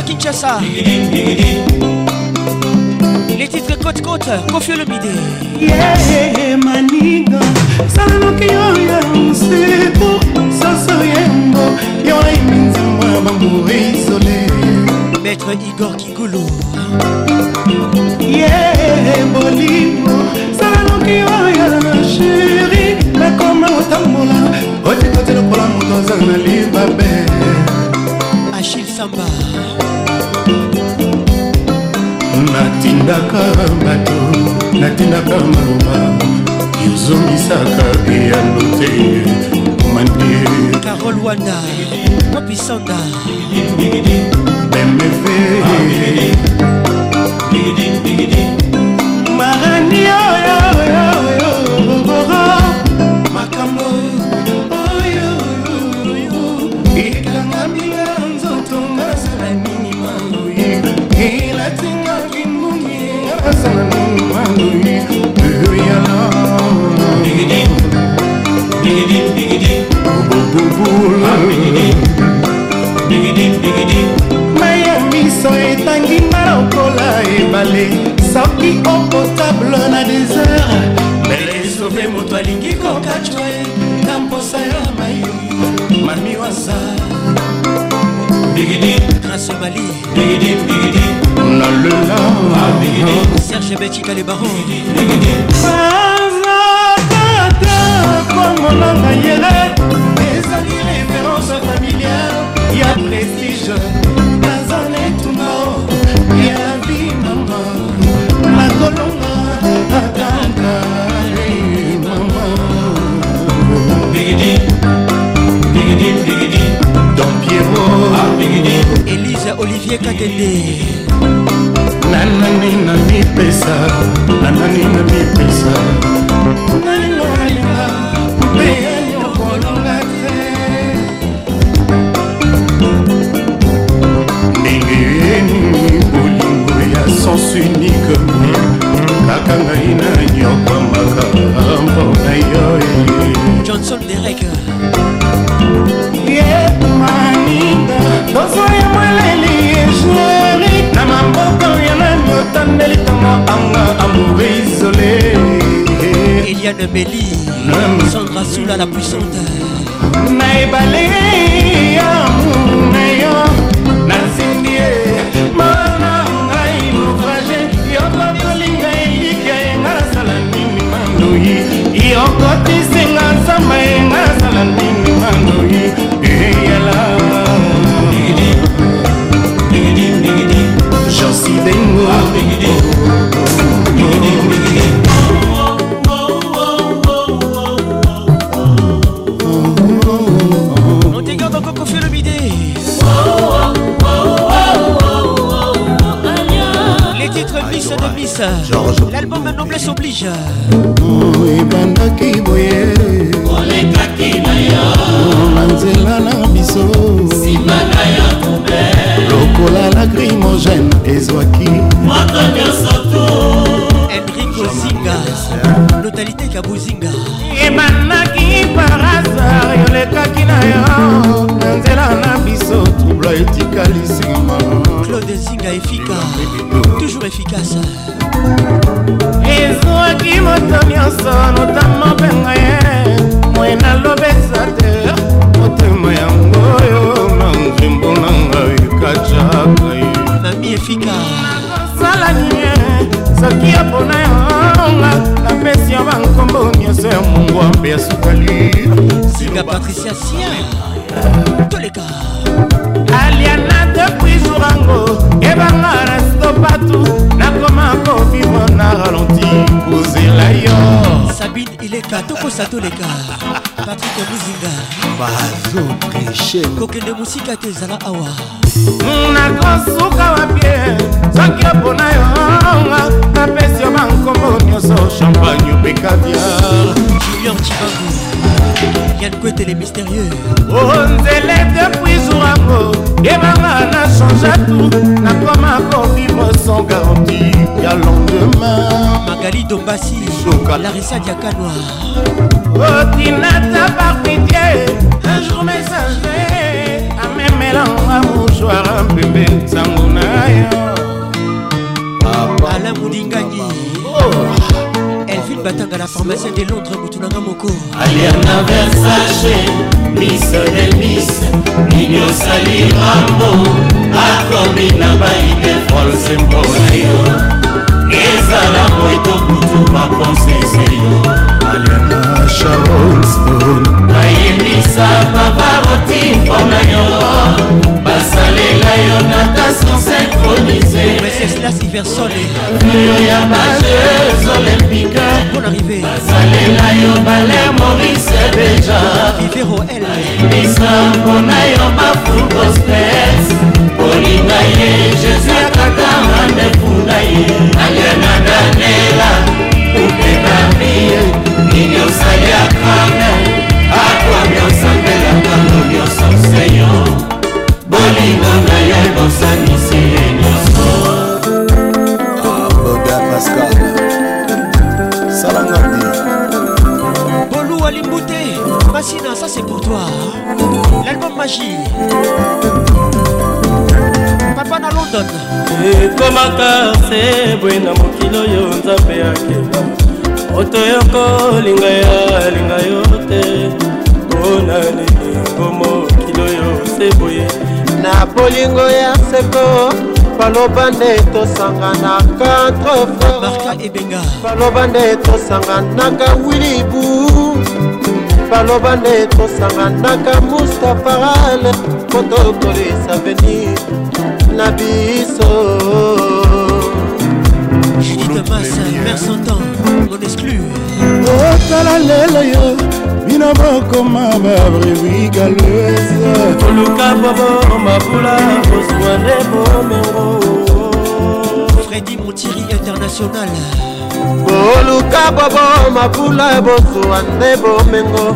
à Kinshasa. Les titres côte-côte, confieux le bidé. Yeah, maniga, salanoki oyo nsepo soso yengo yola iminzimwa bango isole maître igor kigulu ye yeah, bolingo salanoki oyo sheri nakoma otambola otikoti lokola moto aza na libabe ashil samba natindaka bato natindaka ngoma yozongisaka eyano te mandie carol wanda mopisanda bemefe marani oyo boule maya miso etangi nga lokola ebale soki okotable na desert melesove moto alingi kokacwa kamposa ya mai mami waza grasebali nalela serge betika le baron bazatata kongonanga yelele violence familiale ya prestige nazaletuna ya binanga nakolonga atanga mama bigidi bigidi bigidi don piero ah, bigidi elisa olivier kakende nanani na mipesa nanani na mipesa nalolinga mpe Eliane Belli Sandra Soula la puissante Na oblige ebandaki boye olekaki na yo na nzela na biso nsima na yo kube lokola lacrimogene ezwaki moto nyonso to enrike ozinga lotalité kabozinga ebandaki parasar yolekaki na yo na nzela na biso troubla etikali nsima claude zinga efika bea sukali singa patricia sien toleka aliana depuis jourango ebanga na stopatu nakoma kovivre na ralenti kozela yo sabine ileka tokosa toleka patrik mizinga bazo preshe kokende mosika te ezala awa nakosuka wapie soki opona yo napesi yo bankombo nyonso champagne ope caviar junior cibangu yann kwetele mystérieux onzele oh, depuis zourango ebanga na changea tout nakoma kobima sans garanti ya lendemain magali dombasi larisa diakanwa otinata oh, parmitie un jour messager amemelanga mouchoir mpembe nsango na yo alain modingaki oh. Caroline Batanga, la pharmacienne de Londres, Moutounanga Moko. Aliana Versace, Miss de Miss, Nino Sali Rambo, Akomina Baide, Folsembo Nayo. ezalango ekokutu baponse seyo alema charleston bayebisa pavaroti mpona yo basalela yo na tation synchroniseoyo ya bajeux olympique basalela yo bale morise beja bayebisa mpona yo bafugospes kolinga ye jésus akata mandefu na ye aliana danela kupekami nini osaliakanga akwami osambelaka ngo nyonso seyo bolingo na yo bosanisi ye nyonso boga pascal salanga Bolou Alimbouté, Massina, ça c'est pour toi. L'album magie. papa na london ekomaka se boye na mokili oyo nzambe akela moto yokolinga yalinga yo te mpona lilingo mokili oyo se boye na bolingo ya seko baloba nde tosanganaka baloba nde tosanganaka wilibu baloba nde tosanganaka mustapha ale po tokolisa venir na biso otala lelo yo bino bokoma babrevi galeuse koluka bobo mabula bozwane bomengo fredi montiri international boluka bobo mabula ebosuwa nde bomengo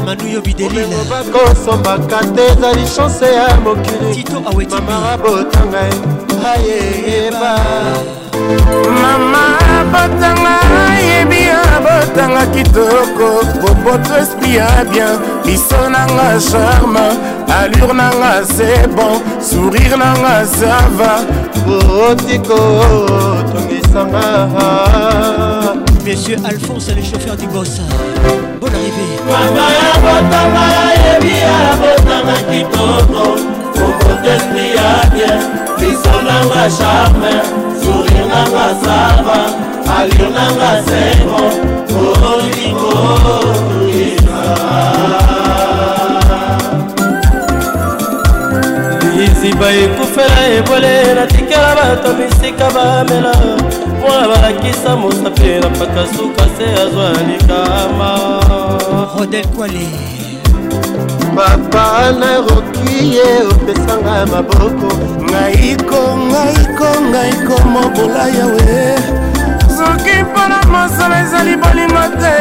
kosombaka te ezali chanse ya mokili mama botanga ye ayeyeba mama botanga yebi abotanga kitoko boboto esprit ya bien liso nanga charme allure nanga c'est bon sourire nanga ça va otiko tongi basanga monsieur alphonse le chauffeur du bos bon arrivé mama ya botama yayebi ya botama kitoko kokotesti ya bien biso nanga charme sourire nanga sava alire nanga sengo olingo tuisa ziba ekufela ebole natikala bato bisika bamela mwana balakisa mosapi na mpaka suka se azwa likama rodel kwale papa naroki ye opesanga maboko ngaiko ngaiko ngaiko mobola yawe soki mpona mosolo ezali bolingo te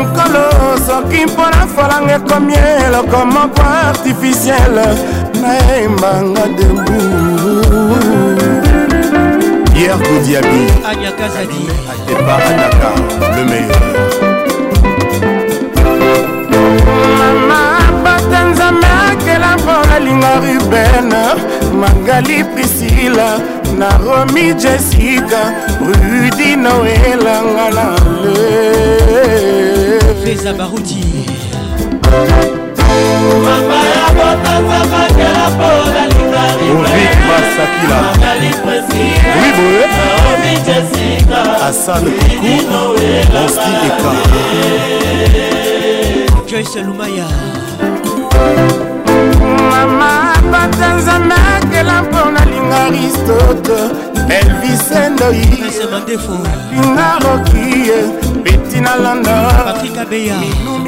nkolo soki mpona falanga ekomi eloko moko artificiele nayembanga debu pierre godiabi anyakazadi atepa anaka le meilleur mama bata nzambe akela mpona linga ruben mangali prisila naromi jessica rudi noelanga na le feza baruti mama ovid masakila oui boye asan kuku oski eka joyce lumaya mama bata nzambe akela mpona linga aristote elvisendoyiinga rokie peti na london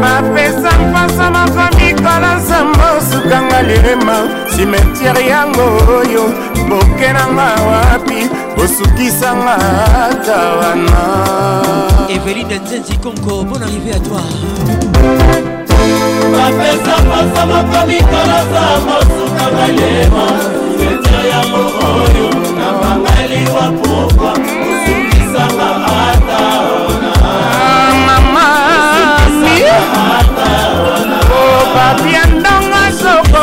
bapesa mpasa moko mikola nsambo osukanga lilema simetiere yango oyo bokenanga wapi osukisanga ata wana eveline nzenzi konko bon arrivé à toi bapesa mpasa moko mikola nsambo osukanga lilema simetiere yango oyo nabangaliwa pokwa osukisanga ata opapia ndongo soko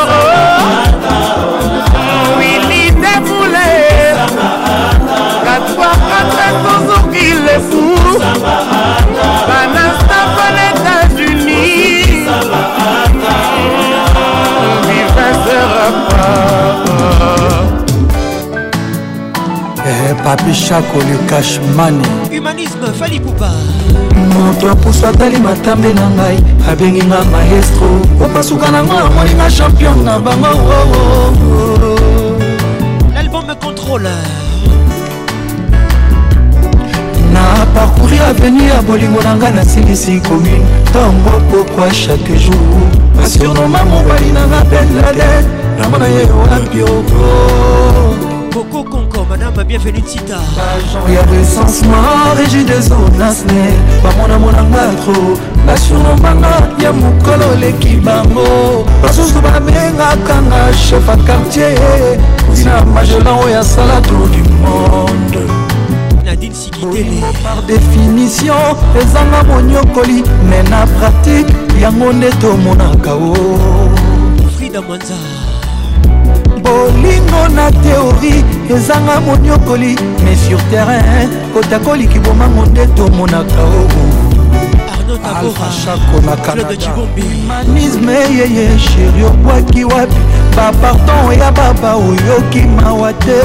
wili defule katwa kata tozoki le fou papi chako le cashmane humanisme fali poupa moto apusu atali matambe na ngai abengi nga maestro opasuka nango amoninga champion na bango l'album contrôle na parcouri aveni ya bolingo na ngai nasilisi commune ntango pokwa chaque jour asuroma mobali na nga benladen namona ye wapi oko Coco Conco, madame, bienvenue Tita. Y'a des sens morts et j'ai des zones à ce n'est pas mon amour n'a trop. La surnombanga, y'a mon colo l'équipe bango. Parce que ma menga kanga, chef à quartier. Dina Magellan, y'a ça la tour du monde. Nadine Sikitele. Par définition, les amas monyokoli, mais na pratique, y'a mon neto monaka. Frida Manzar. bolingo na teori ezanga moniokoli mais sur terrain kota koliki bomango nde tomonaka ogoalfachako na canadamanisme eyeye sheri obwaki wapi baparton oya baba oyoki mawa te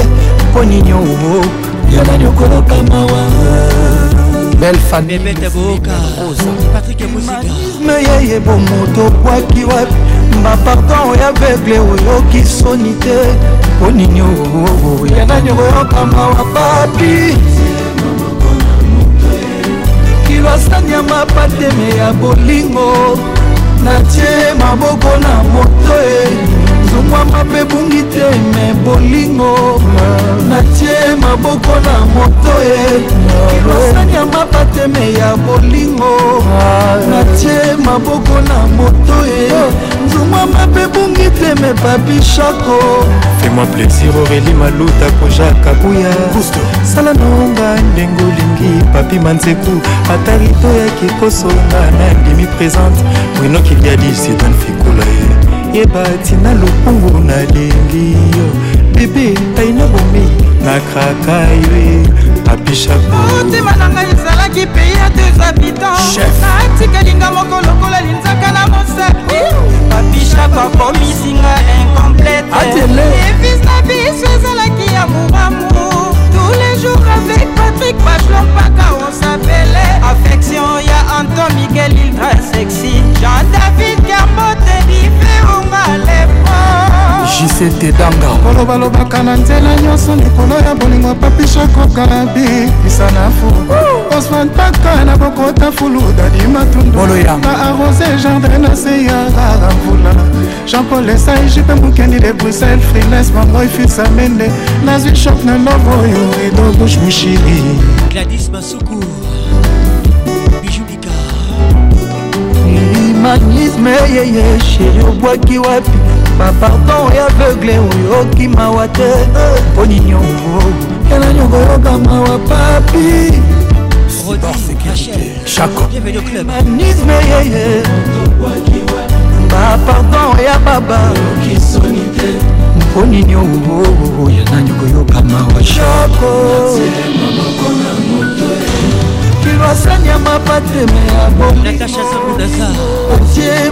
mpo nini oo yanani okoloka mawa belle famille yeye bomoto obwaki wapi koloba pardon oyo avegle oyoki soni te onini oh, oh, oh, ya nani okoyokama wa papi kilwasani ya mapateme ya bolingo natie maboko na moto e zongwama mpe bungi te me bolingo natie maboko na moto ye kilosani ya mapateme ya bolingo natie maboko na moto ye zongwama mpe bungi te me babishako fais-moi plaisir aurélie maluta kojaka buya sala nonga ndenge olingi papi manzeku ata rito yaki kosonga na ndimi présente winokilia disiden fikula ye yeba tina lokungu nalingi yo bebe ngai na bomi nakraka yo apishakmotema na ngai ezalaki pei ya deux habitants natikalinga moko lokola linzaka na mosapi papishako akomisinga incomplete evis na biso ezalaki ya mobamu tous les jours avec Patrick Pachlon, Paca, on s'appelait Affection, y'a Anton Miguel, il va sexy Jean-David Gambo, Teddy, Féonga, les jct danga koloba lobaka na nzela nyonso likolo ya bolingo papishakokalabi isana fu osman paka na bokota fulu dadi matunduna arose jardin na se ya rara mvula jean-paul esai jipe mokendi de bruxelles frines mangoi fisamende nazwi shok na lovo oyo rido bouche mon chéri. ma ma Bijou Humanisme, yeye, qui obwaki wapi. pardon, ya aveugle oyokima m'a te mponi nyongo yana nyongo ye papi humanisme yeye bapardon ya baba onini ouwo yanani koyokama wa shoko kilwasani ya mapatreme ya bomotie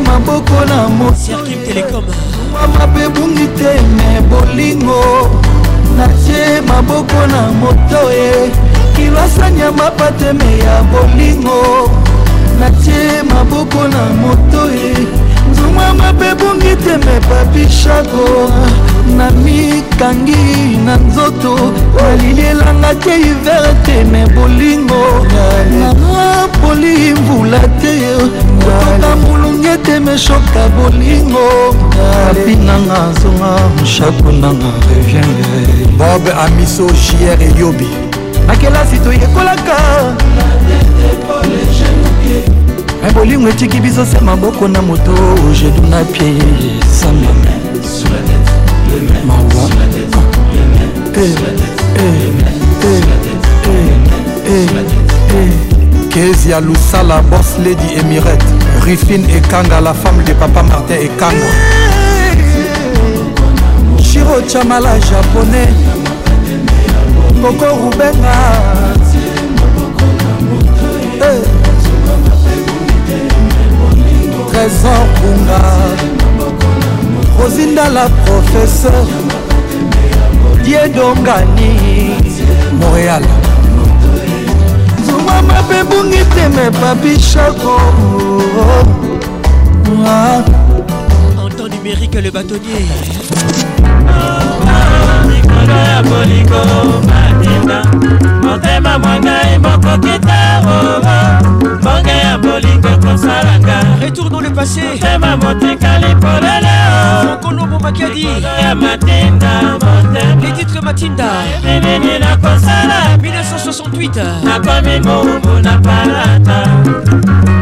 maboko na mowa mabe bungi te me bolingo natie maboko na moto ye eh. kilwasani ya mapatreme ya bolingo natie maboko na moto ye eh. nzuma mabe bungi te me babishako namikangi na nzoto nalilielanga te hiver te me bolingo napoli mvula te kotoka molunge te meshoka bolingo apinanga zonga mshakunanga revienge bob amiso jr eyobi na kelasi toyekolaka me bolingo etiki biso se maboko na moto jedu na pie samba mawa kezi ya lusala bos lady emirate rifine ekanga la femme de papa martin ekanga shiro chamala japonais koko rubenga eh. trésor bunga ozindala professeur diedongani montréal zuma mabe bungi teme papi shako en temps numérique le bâtonnier oh, ah, ah, motema motema mwana emokokita oo mbonge ya bolingo kosalanga retour dans le passé motema motika lipolelo mokolo bomakadi ya matinda motema les titres matinda nini nakosala 1968 nakomi moumu na palata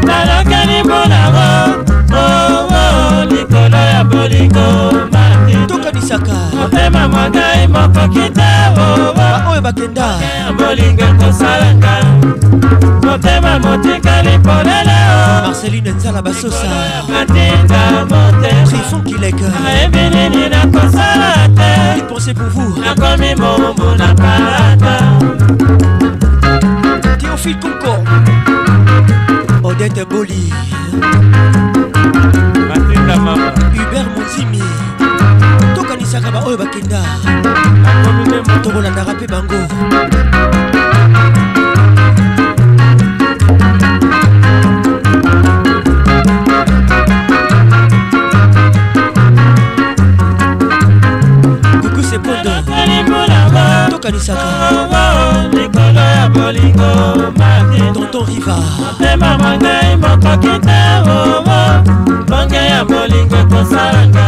nalokani mbonango oo oh, oh, likolo ya bolingo tokanisaka motema monai moko kitao baoyo ah, bakenda bolinga kosalanga motema motikali polela marceline nzala basosa matinga motetrifon kileka nayebi nini nakosala te pense pour vous nakomi mombu na palata théophile concord odette boli matinga mama hubert motimi epesaka baoyo bakenda tokolandaka mpe bango tokanisaka likolo ya bolingo tonton riva motema mangai mokoki te omo bonge ya bolingo ekosalanga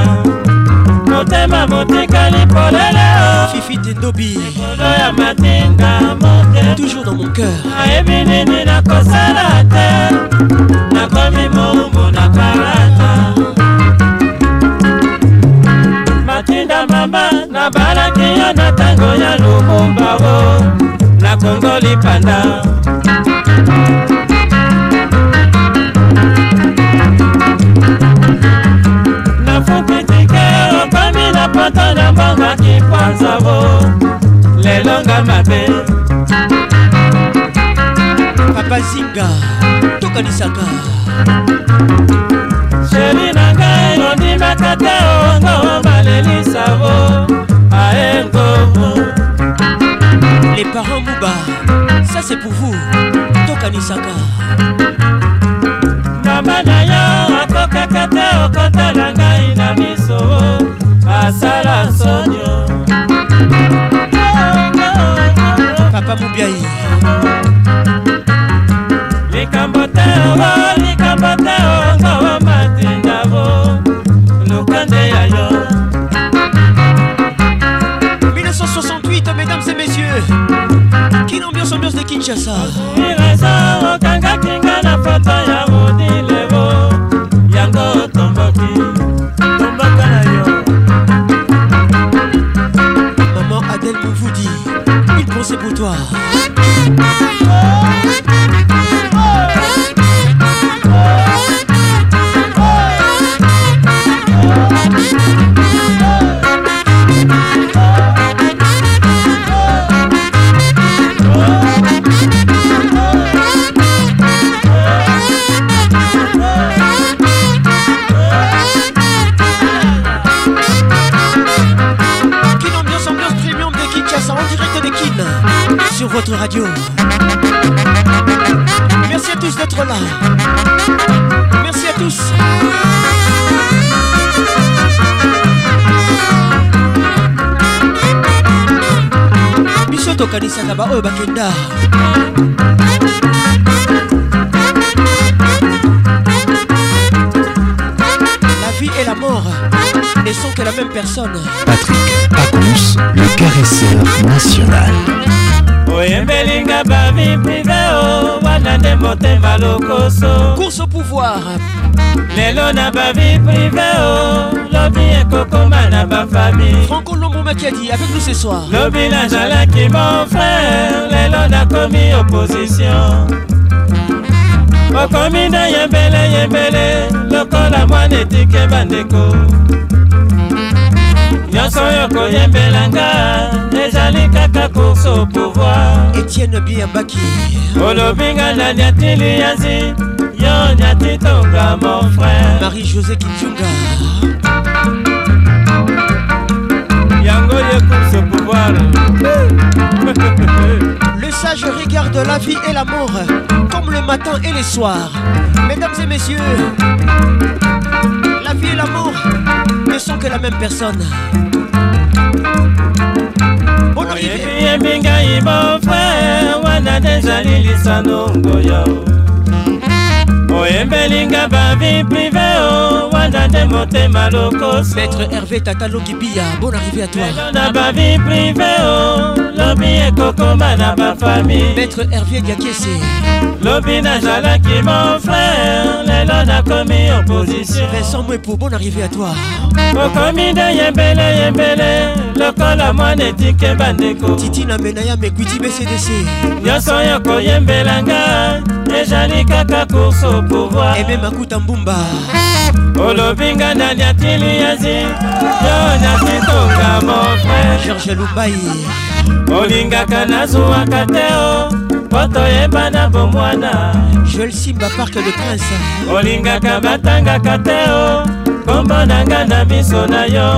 motema motikali polele fifi tendobi likolo ya matinda mote toujours dans mon cœur ayebi nini nakosala te nakomi moumbu na palata matinda mama nabalaki yo na ntango ya lubumba o nakongoli panda nafuki kaka na mbongaki panzabo lelonga mabe papa zinga tokanisaka sheri na ngai nondimaka te owongo balelisabo aengomo les parents muba ça c'est pour vous tokanisaka mama na yo akokaka te okotala ngai na mis nasala sonio papa bubiai likambo te owo likambo te ongowo matindavo lukande ya yo 1968 mesdames et messieurs Quelle ambiance ambiance de Kinshasa ekanisaka baoyo bakenda la vie et la mort ne sont que la même personne patrick pacons le caresseur national oyembelinga bavipi motema lokoso course au pouvoir lelo na bavie prive o oh. lobi ekokoma na bafamille franco lombo makiadi avec nous ce soir lobi nazalaki mon frère lelo nakomi opposition okomi na yembele yembele lokola mwana etike bandeko faso oyo koyembelanga ezali kaka course au pouvoir etienne biambaki olobinga na niatili yazi yo niatitonga mon frère marie josé kitunga yango ye course au pouvoir Le sage regarde la vie et l'amour comme le matin et les soirs. Mesdames et messieurs, vie et l'amour ne sont que la même personne. oyebiyebi ngai bofrere wana dezali lisano ngoya oyembelinga bavi prive o oh. nanga nde motema lokoso maître herve tatalokibia bon arrivé à toi na bavi prive o oh, lobi ekokoma na bafamile maître herve diakese lobi nazalaki mon frère lelo nakomi opposition vincent mwepo bon arrivé à toi okomi nde yembele yembele lokola mwana etike bandeko titi na mena ya mekwiti bcdc nyonso oyo koyembelanga ezali kaka course au pouvoir eme makuta mbumba olobinga na liatili yazi yo nakitonga mofre george lubai olingaka nazwwaka te oh. o mpo toyeba na bomwana joel simba parke de prince olingaka batangaka te o oh. kombo nanga na miso na yo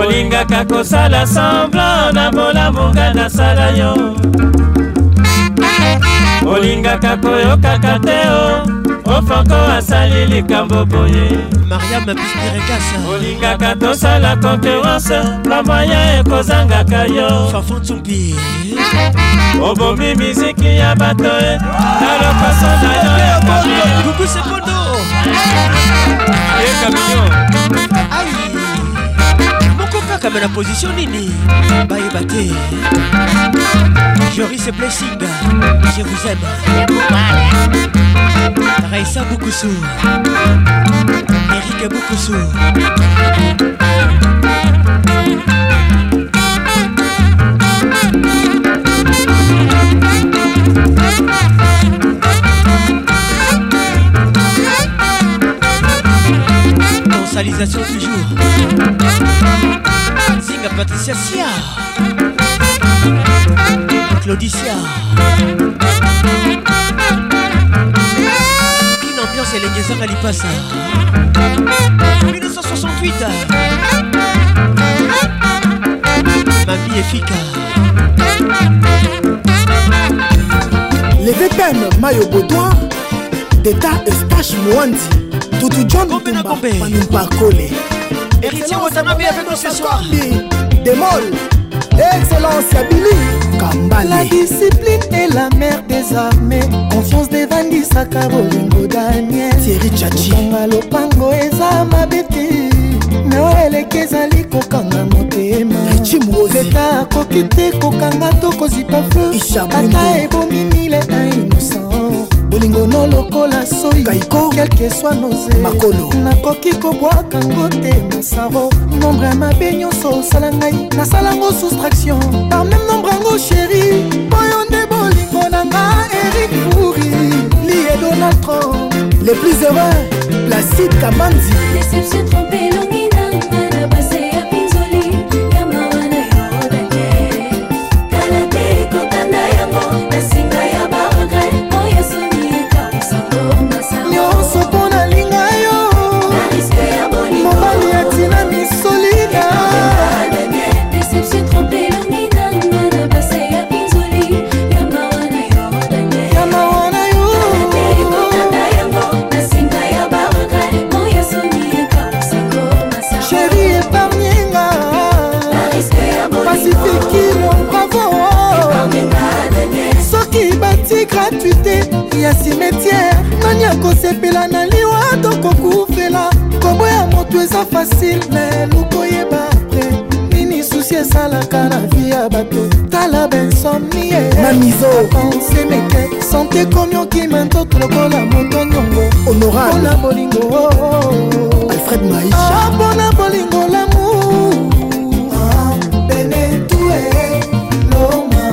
olingaka kosala semblan na bolamunga nasala yo olingaka koyokaka te o oh. ofoko asali likambo boye mariame bispirekasa olingaka tosala konkurence bamoya ekozangaka yo fafantumbi obomi miziki ya bato e na lokoso na yo yakokusepodo e. ekamio moko kaka me na position nini bayeba te joris blessinga jérusalem Moussa Boukoussou Erika Boukoussou Consalisation toujours Zinga Patricia Sia Claudicia lipasa elenge ezanga lipasa 1968 mami efika les vétènes mayo bodoin d'état eustache moandi tutu john tumba panumpakole héritier watanabe avec nous ce soir demol excellence ya bili kambala discipline et la mère des armées confiance devandisaka bolingo daniel tieri chachikonga lopango eza mabe te na eleki ezali kokanga motemaeta akoki te kokanga to kozipa feu ata ebomi mile a innocent bolingono lokola soi kelke swa noze makolo nakoki kobwakango te masaro nombre ya mabe nyonso osala ngai nasalango soustraction par meme nombre yango sheri oyo nde bolingo na nga erik furi lie donald trump le plus heureux placide kamanzi eza fasile me lukoyeba apre nini susi esalaka na vi ya bato tala bensomnie eh. mamizopense meke sante komi okima ntoto lokola moto oh, nyongo oh. honorapona bolingo oh, alfred maisha ah, mpona bolingo lamour benetue loma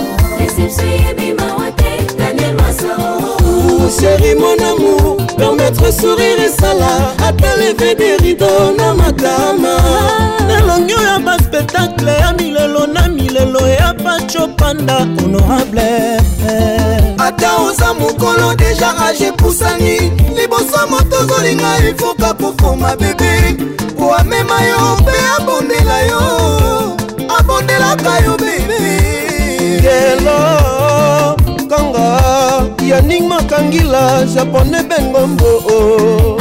chéri mon amour permettre sourire esala ata leve de rido na makama ah. elongi oyo ya baspectacle ya milelo na milelo ya pacho panda honorable ata oza mokolo deja age pusani liboso moto ozolinga efoka pofoma bebe po amema yo mpe abondela yo abondelaka yo bebe lelo yaning makangila japone bengombo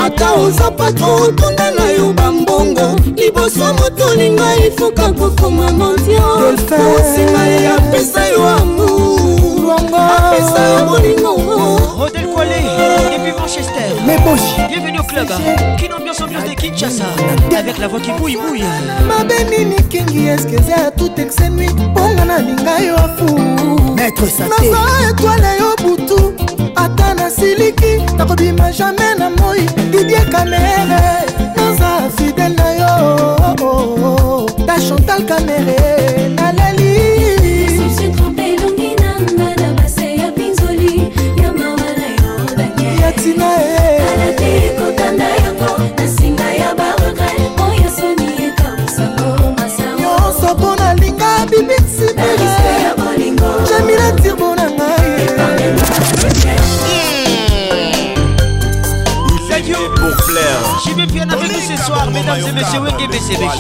ata oza patro otunda na yo bambongo liboso motolinga efuka kokoma mondiosinga ye apesa yo amourapesa yo bolingo Rodel Kwale et puis Manchester. Mais Bosch. Bienvenue au club. Qui ambiance ambiance de Kinshasa avec la voix qui bouille bouille. Mabe mimi kingi est-ce que c'est à tout exémui bonga na linga yo afu. Maître Saté. Nazo étoile yo butu. ata nasiliki nakobima jamai na moi didie kamere naza fidele na yo ta chantal kamere naleli ya tina e. e nyonso mpo nalinga bibisibele Je vais bien avec ce soir, mesdames et messieurs, Wenge BCBG.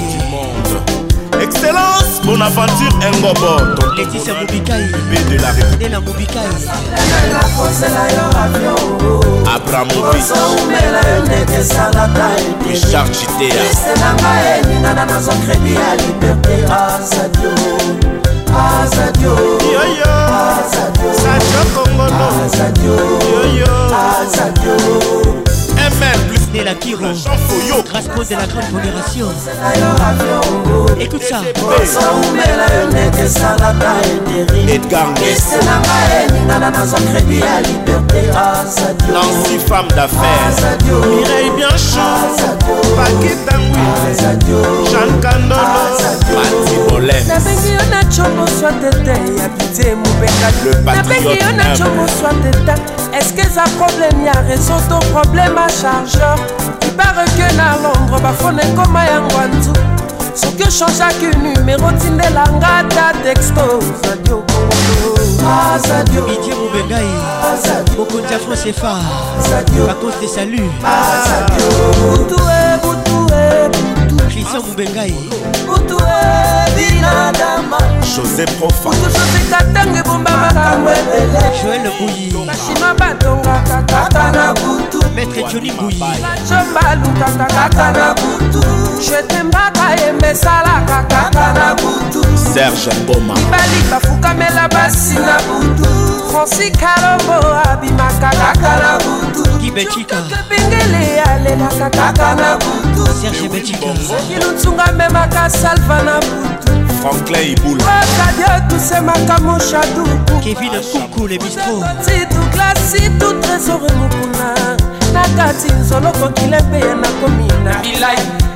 Excellence, Bonaventure Ngobo. Laetitia Moubikaï. Et de la Richard azadio Grâce la Kiro Grâce pose de la grande modération Écoute ça Nancy femme d'affaires Mireille Bianchon Paquet Tanguy Jean Candolo Mati problème nabengi yo na congo swa tete ya pidie mobengaka nabengi yo na congo swa teta eske eza problème ya réseau to problème a chargeur ipare ke na londre bafone ekoma yango anzu soki ochangeaki numero tindelanga ta texto radio kongodidie mobengai mokonzi ya france efa bakonse de salut e, e, e. christian mobengai binadama josé profakususi katango ebombamajoel buyiashima batongaka kaka na butu maître joni buyi bacomba lukaka kaka na butu jetembaka yembe esalaka kaka na butu serge ngoma mibali bafukamela basi na butu franci kalombo abimaka kaka na butu betika bengele alelaka kaka na butu serge eh betika kilutsunga memaka salva na butu franklin ibulakadio tusemaka moshaduku kevin kuku le bistroti tuglasi tu tresore mokuna na kati nzoloko kile mpe ye nakomi na bilai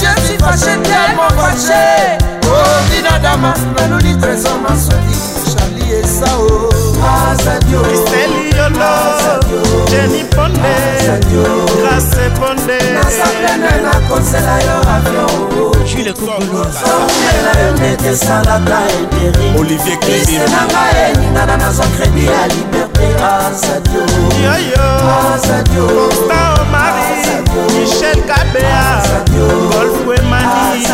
je suis fâché, tellement fâché. Oh, Dina Damas, Malouli, trésor, ma soeur. yesao kristeli yolo jeni ponde grace ponde jules kokololaolivier kriminanga eningana nazwa kredi ya liberté yoyoconsta omari michel kabea golfwemani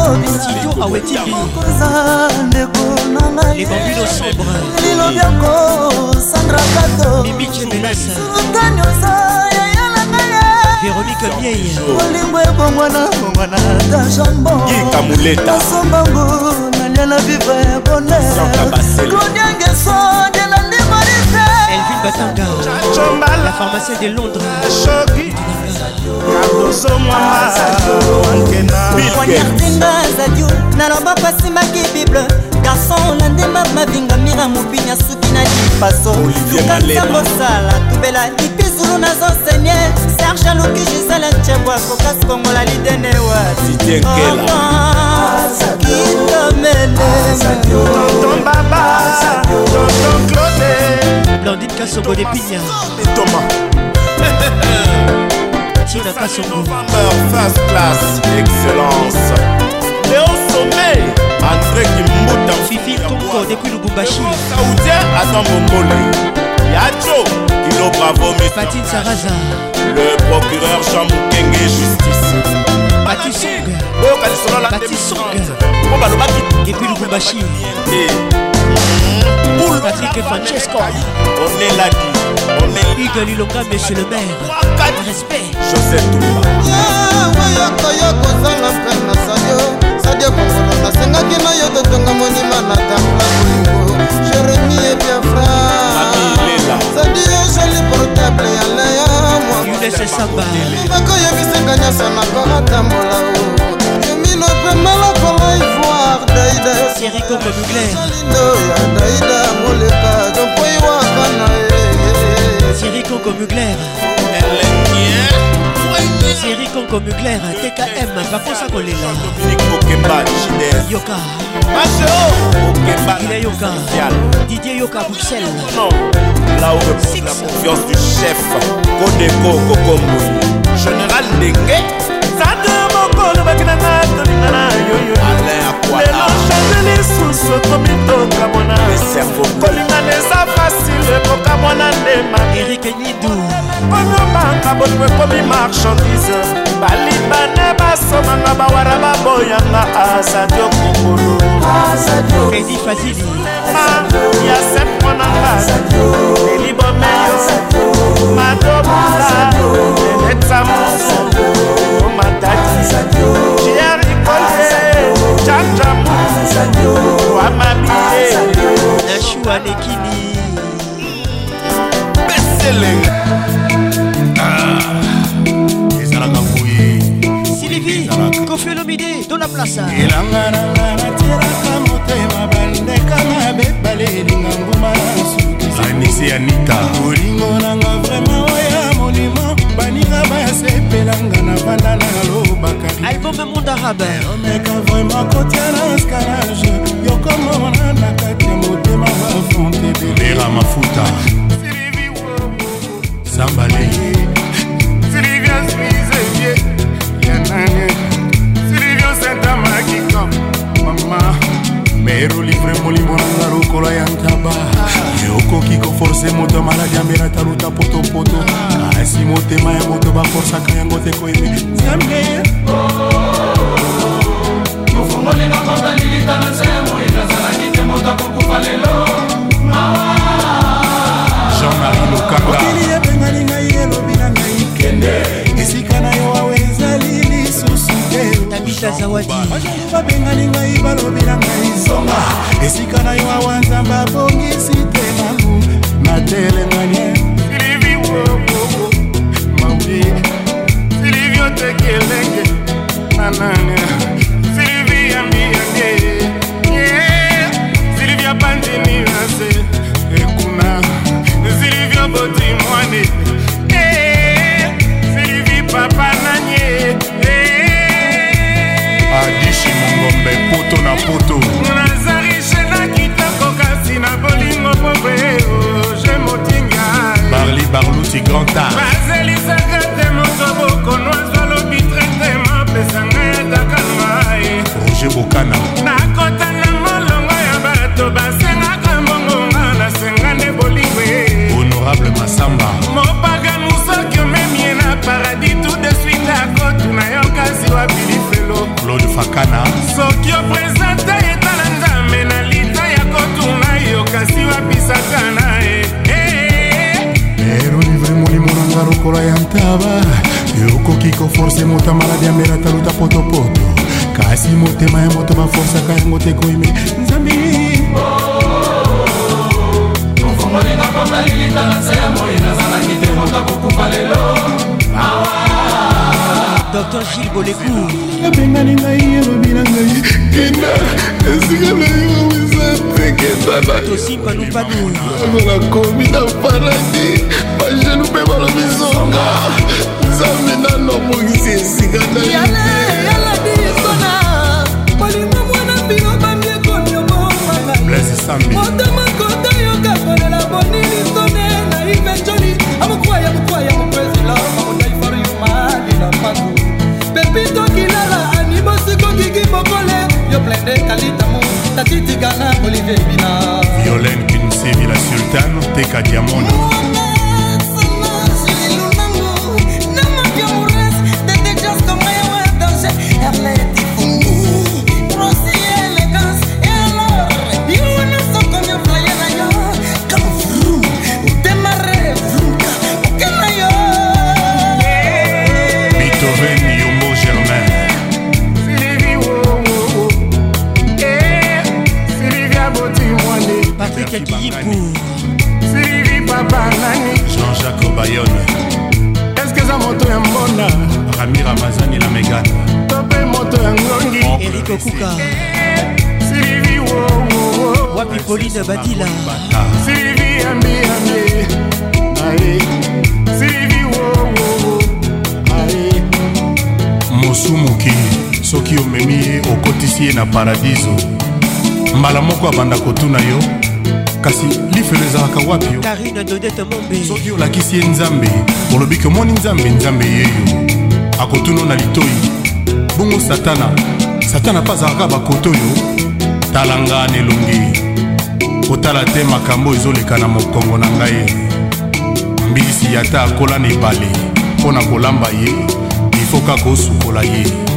bongo bisitio awetibikonza ndeko na ngailelo byako sandra katosukani oza Véronique Miei Bolingo ebongwana bongwana ta jambonasombango naliala vivre ya bonheurodiangeso ndelandi molite elvin batanga la pharmacie de londres kadosomoankena bazadio naloba pasi makebible garson olandema mavinga mira mobinya suki na lipaso lukasambosala tubela ipizulu nazosenye serge aluki gisele ncebwa kokasi kongola lidene wakitomene blondine kasongo de pinya toma Mathilde Kassongo First class, excellence Léo Sommet André Kimbuta Fifi Konko depuis Lubumbashi Saoudien Adam Mongole Yacho Kilo Bravo Patine Saraza Le procureur Jean Moukenge Justice Pati Song Pati Song Depuis Lubumbashi eh. Boule Patrick Francesco On est là dit On est Hugues Liloka Monsieur le maire On respect Joseph Touba oyokoyoko ozanga mpe na sadio sadio kongolo nasengaki na yo totonga monima na tangla bolingo jeremi ebiafra sadio joli portable ya leya mwakoyebisanga nyonso nakotambola o yomino mpe malakolaifo anaida serikoke mugleranaida moleka zopoi waka na ye serikoko mugler serikonko mugler tkm bakosa kolela yoka Il Yoka, Didier Yoka Bruxelles. Non, là où repose la confiance du chef, Kodeko Kokombo, Général Lengue. sade mokolo bakinanga tolinga na yoyolelo change lisusu okomi tokamona kolingana eza fasile kokamona ndema erikeyidu oyobanga bolingo ekomi marchandise balibane basomanga bawara baboyanga azadio kokolo edi fazili ya semponanga elibomeyo madobula eletamoso Pierre Nicolé Chanjabou Amabie Nashua Nekini Besseleng ah, ezalaka boye sylvie kofelomide to la place elanga nanga natielaka motema bandeka mabebale elinga nguma na sukisanisi anita bolingo nanga vraimen oya molimo baninga basepelanga na vanda na lo album monde arabe omeka vraimen kotya na escalage yokomona na kati ya motema bafronte belera mafuta zambale silvius misevie yanane silvius entamaki kam mama mero livre molimo nanga lokola ya ntaba okoki koforce moto ya maladi ambela taluta potopoto kasi motema ya moto baforsaka yango te koyeme nzambe mofongoli na konda lilita na nsemo ezazalaki te moto akokufa lelo jean-marie lokanga ebengani ngai elobi na ngai kende esika na yo awe ezali lisusu te tabita zawadi babengani ngai opesi ye nzambe olobi ke omoni nzambe nzambe yeyo akotuna na litoi bongo satana satana mpe azalaka bakoto oyo tala nga na elongi kotala te makambo ezoleka na mokongo na ngai mbilisi yata akola na ebale mpo na kolamba ye ifoka kosukola ye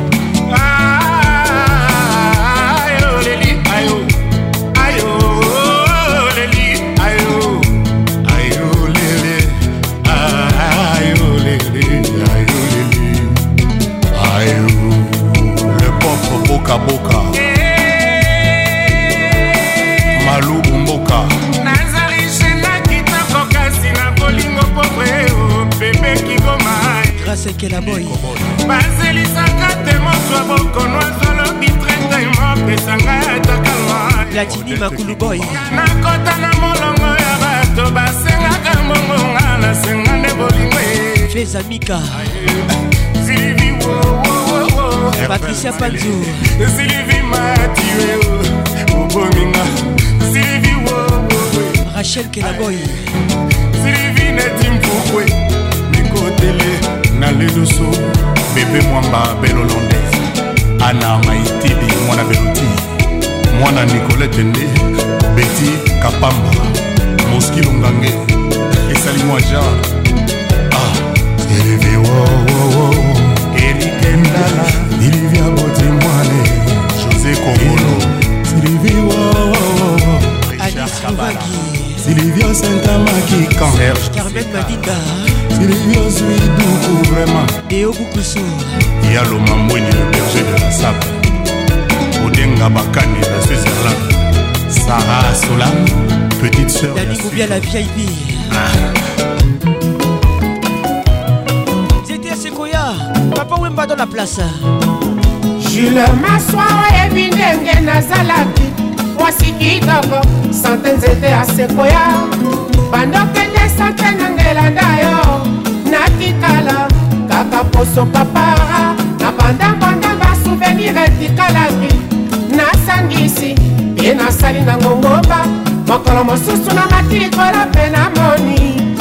luboy nakota na molongo ya bato basengaka mbongonga nasenga nde bolingo les amika silivi patricia panzo silivi matue obominga silivi rachel kelaboy silivi neti mpukwe mikotele na leloso bebe mwamba belolonde ana maitili mwana beloti mwana nicolete nde beti kapamba moskilo ngange esali mwa jar ah, erikendala ilivia botemwane josé kongolo silivio sentamaki kan carmen madida silivio zuiduku vraiment eobukusu yalomambweni le berger de la sape yenga bakani na switzerland sara sola petite sœur yaningobia la vip zete sekoya papa wemba dans la place jule maswar oyebi ndenge nazalaki mwasi kitoko sante nzete ya sekoya bandokende sante na ngelanda yo natikala kaka poso papara na bandambanda basouvenir etikalaki nakangisi ye nasali na ngongomba mokolo mosusu na matilikola mpe na moni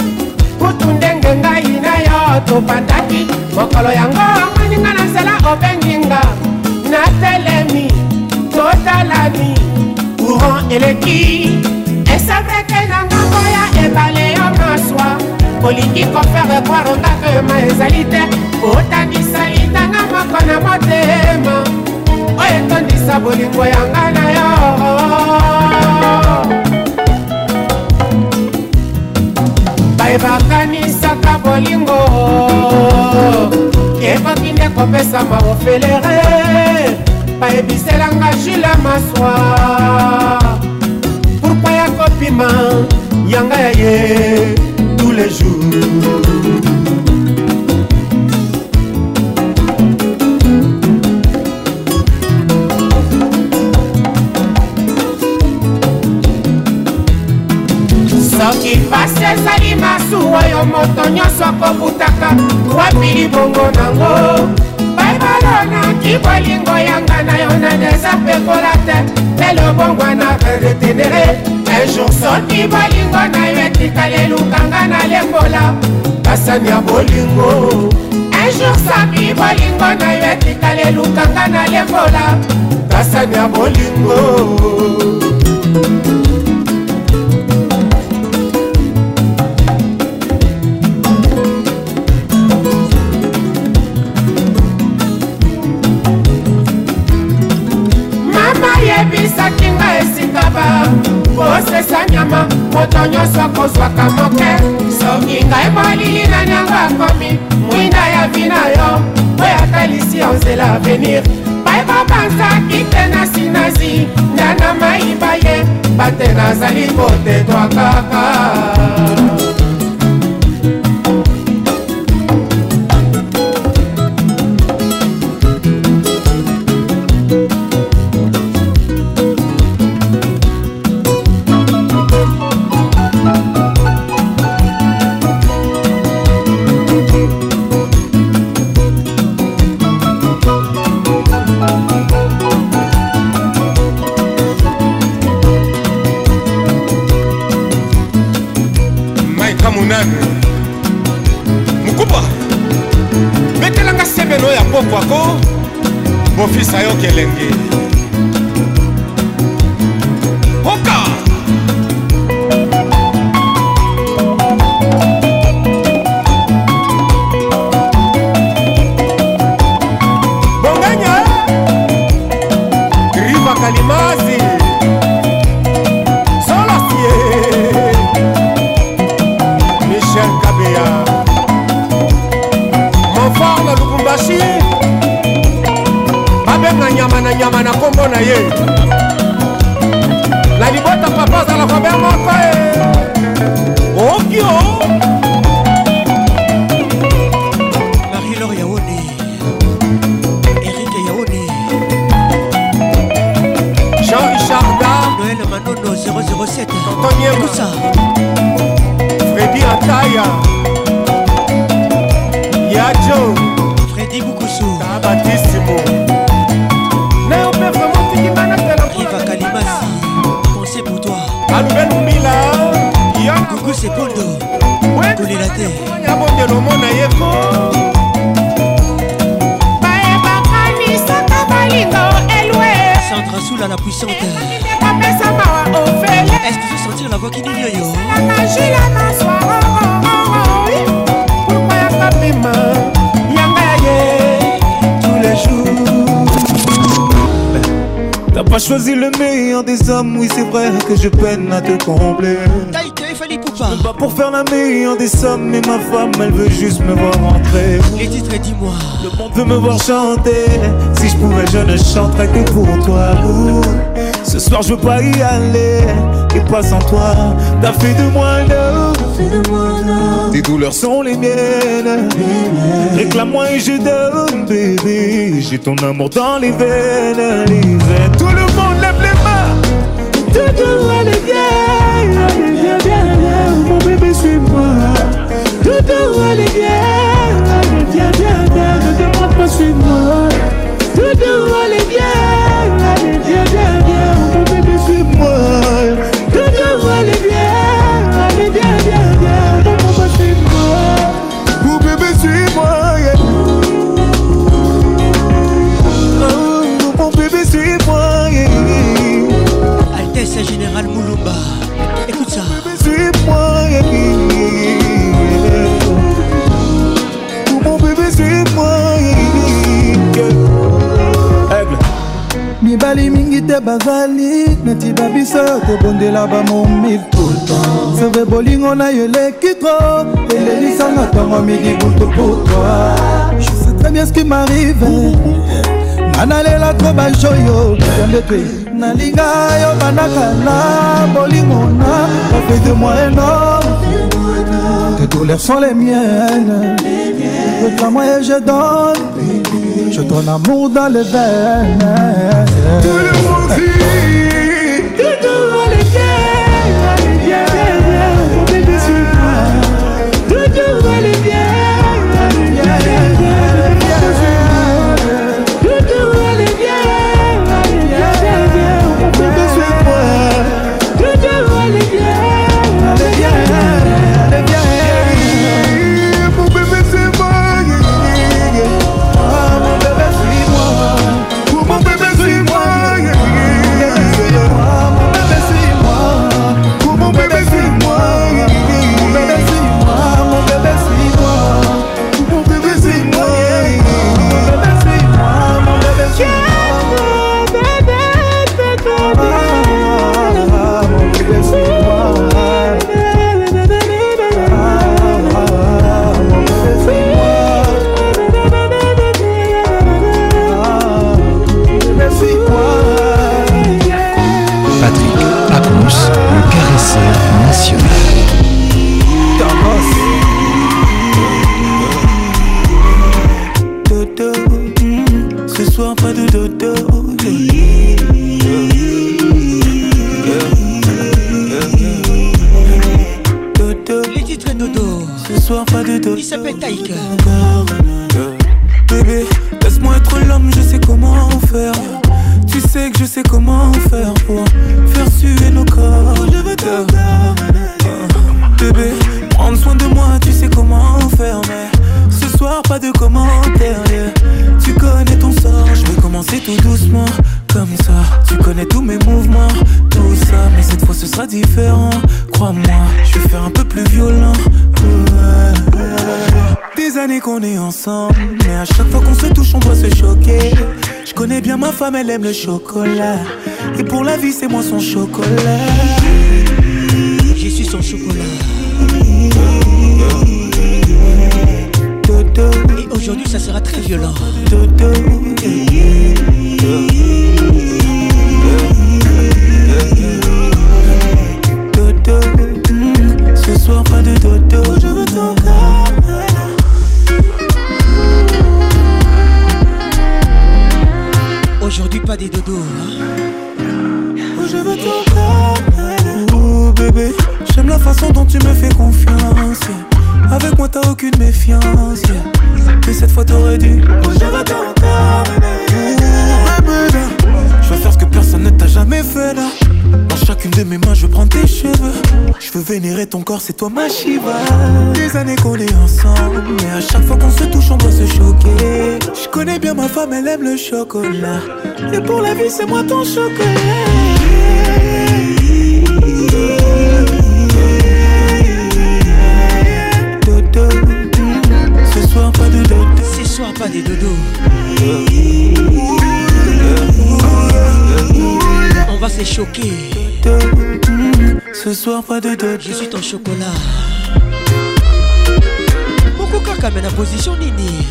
kutu ndenge ngai na yo topandaki mokolo yango amweninga na nzela obenginga natelemi totalani courant eleki esabreke na ngambo ya ebale yo maswa olingi kofere kwaronga kema ezali te otandisa litanga moko na motema oyo etondisa bolingo ya ngai na yo bayebakanisaka bolingo ekoki nde kopesama ofelere bayebiselanga jule maswa pourkui ya kopima yanga ya ye tous les jours limbasi ezali masuwa oyo moto nyonso akobutaka wapi libongo nango baibalo naki bolingo yanga na yo na deza pekola te mpe lobongwa na redetenere ejour soki bolingo na yo etikali elukanga na lembola basani ya bolingo ejour soki bolingo na yo etikali elukanga na lembola basani ya bolingo moto nyonso kozwaka moke soki ngai molili na niango akomi mwinda ya vina yo mpo atalisi yo nzela avenir bayeba banzaki te na sinazi nda na mayiba ye bate nazali kotetwa kaka pour faire la meilleure des sommes. Mais ma femme, elle veut juste me voir rentrer. Les titres, dis-moi. Le monde veut me voir chanter. Si je pouvais, je ne chanterais que pour toi. Ce soir, je veux pas y aller. Et pas sans toi, t'as fait de moi l'eau. Tes douleurs sont les miennes. Réclame-moi et je donne, bébé. J'ai ton amour dans les veines. Les veines. Tout le monde lève les mains. do it again. bazali netiba biso kobondela bamomil seve bolingo na yo eleki tro elelisanga ntongo midi butu pour toi je sais très bien ce qui m'arrive nga nalela tro bajoyo yambe pe nalinga yo bandaka na bolingo na bafai de moi énorme tes douleurs sont les miennes Reprends-moi et je donne Je donne amour dans les veines Brasil! elle aime le chocolat. Et pour la vie, c'est moi son chocolat. Je suis son chocolat. Et aujourd'hui, ça sera très violent. Où hein. oh, Je veux bébé J'aime la façon dont tu me fais confiance Avec moi t'as aucune méfiance Mais cette fois t'aurais dû Oh je veux de mes mains, je prends tes cheveux. Je veux vénérer ton corps, c'est toi ma Shiva. Des années qu'on est ensemble, mais à chaque fois qu'on se touche, on doit se choquer. Je connais bien ma femme, elle aime le chocolat. Et pour la vie, c'est moi ton chocolat. ce soir pas de dodo. Ce soir pas des dodo. On va se choquer. dodo. Mmh. Ce soir, pas de dodo. Je suis ton chocolat. Moko kaka mais la position nini.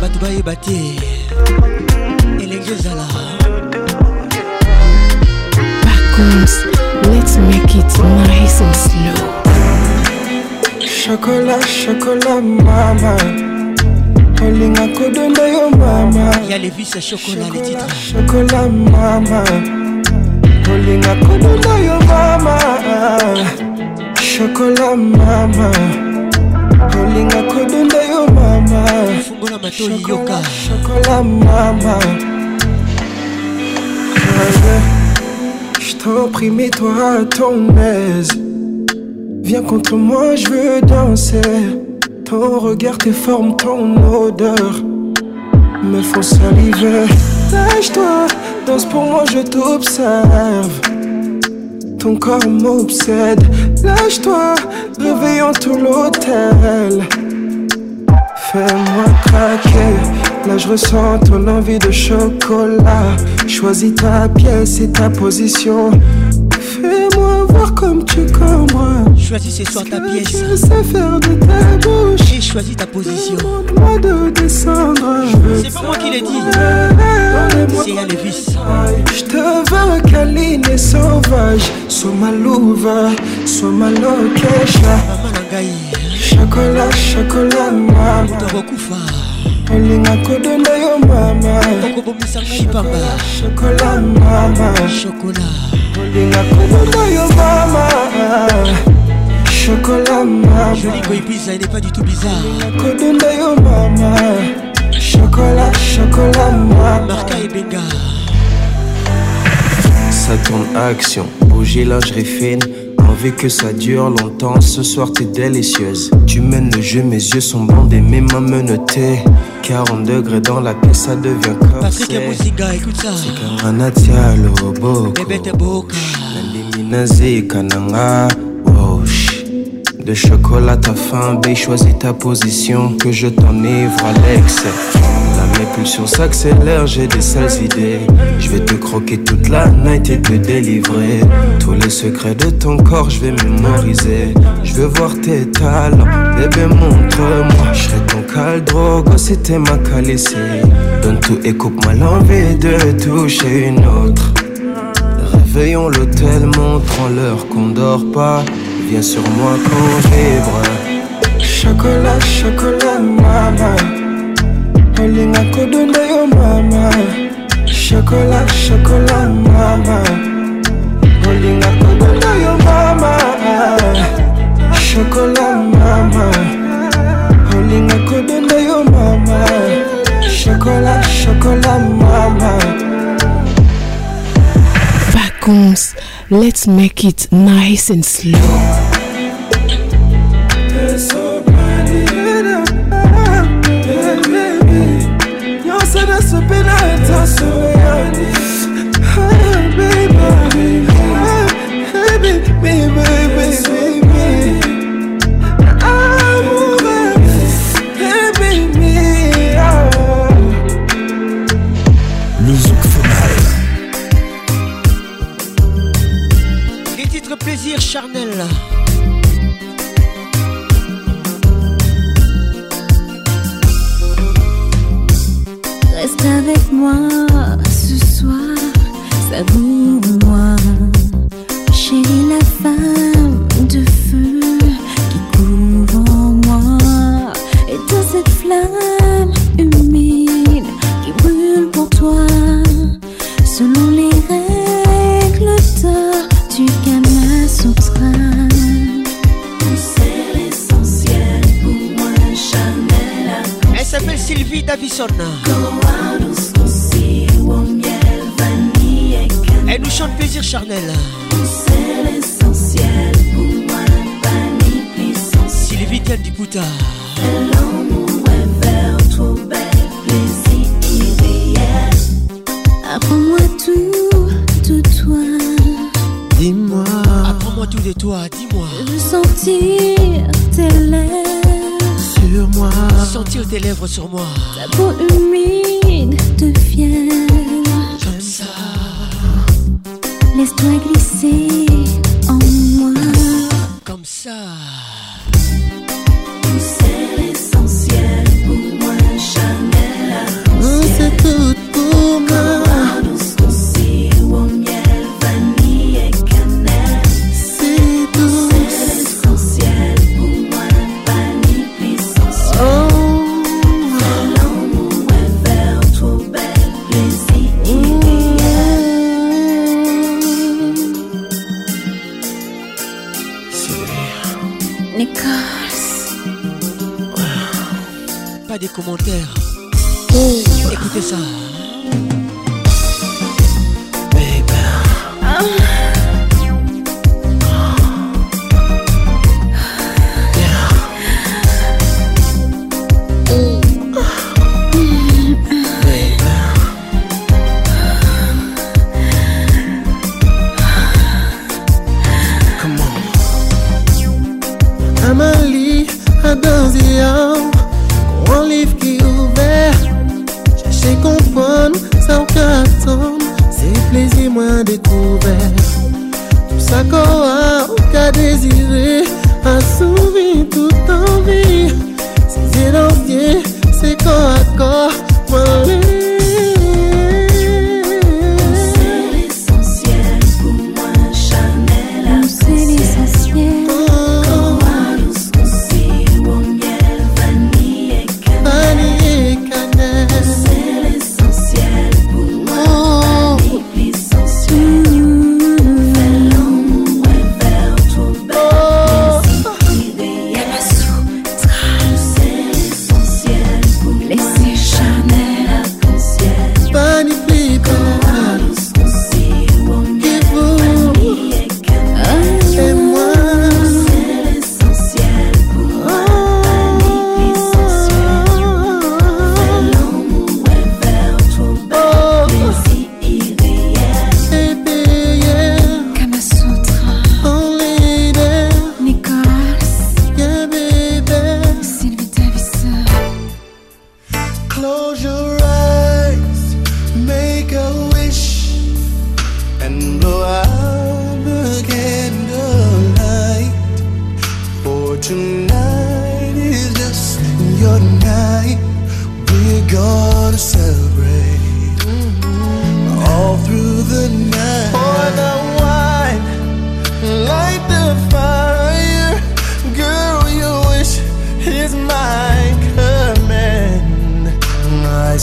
Batou baye bate. Elenge zala. Backums, let's make it nice and slow. Chocolat, chocolat, mama. olinga kodonda yo mama ya levis ya chocolat le titre chocolat mama kolinga kudunda yo mama chocolat mama kolinga kudunda yo mama chocolat mama je t'en toi à ton aise Viens contre moi, je veux danser Ton regard, tes formes, ton odeur Me font saliver Lâche-toi, pour moi, je t'observe. Ton corps m'obsède. Lâche-toi, réveillons tout l'hôtel. Fais-moi craquer. Là, je ressens ton envie de chocolat. Choisis ta pièce et ta position. Choisis ce soir ta pièce. tu sais faire de ta bouche. Et choisis ta position. moi de descendre. C'est pas moi qui l'ai dit. C'est Alevis. Je te veux câline et sauvage. Sois ma louva, sois ma location. Chocolat, chocolat, maman. olingako donda yo mama Chocolat mama olingako donda yo mama chocolat maman Joli goy pizza il n'est pas du tout bizarre mama Chocolat, chocolat maman Marca et Benga Ça tourne action, bouger lingerie fine Envie que ça dure longtemps, ce soir t'es délicieuse Tu mènes le jeu, mes yeux sont bandés, mes mains menottées 40 degrés dans la pièce, ça devient corsé Patrick et Moussiga, écoute ça C'est comme un le robot Bébé t'es de chocolat, ta faim, bébé choisis ta position, que je t'enivre à l'excès. La mes pulsions j'ai des sales idées. Je vais te croquer toute la night et te délivrer. Tous les secrets de ton corps, je vais mémoriser. Je veux voir tes talents, bébé, montre-moi. Je serai ton caldro, c'était ma calicie Donne tout et coupe-moi l'envie de toucher une autre. Réveillons l'hôtel, montrons l'heure qu'on dort pas. Viens sur moi quand vibre Chocolat, chocolat, mama olinga kodonda yo mama Chocolat, chocolat, mama olinga kodonda yo mama Chocolat, mama olinga kodonda yo mama Chocolat, chocolat, mama seconds. Let's make it nice and slow. so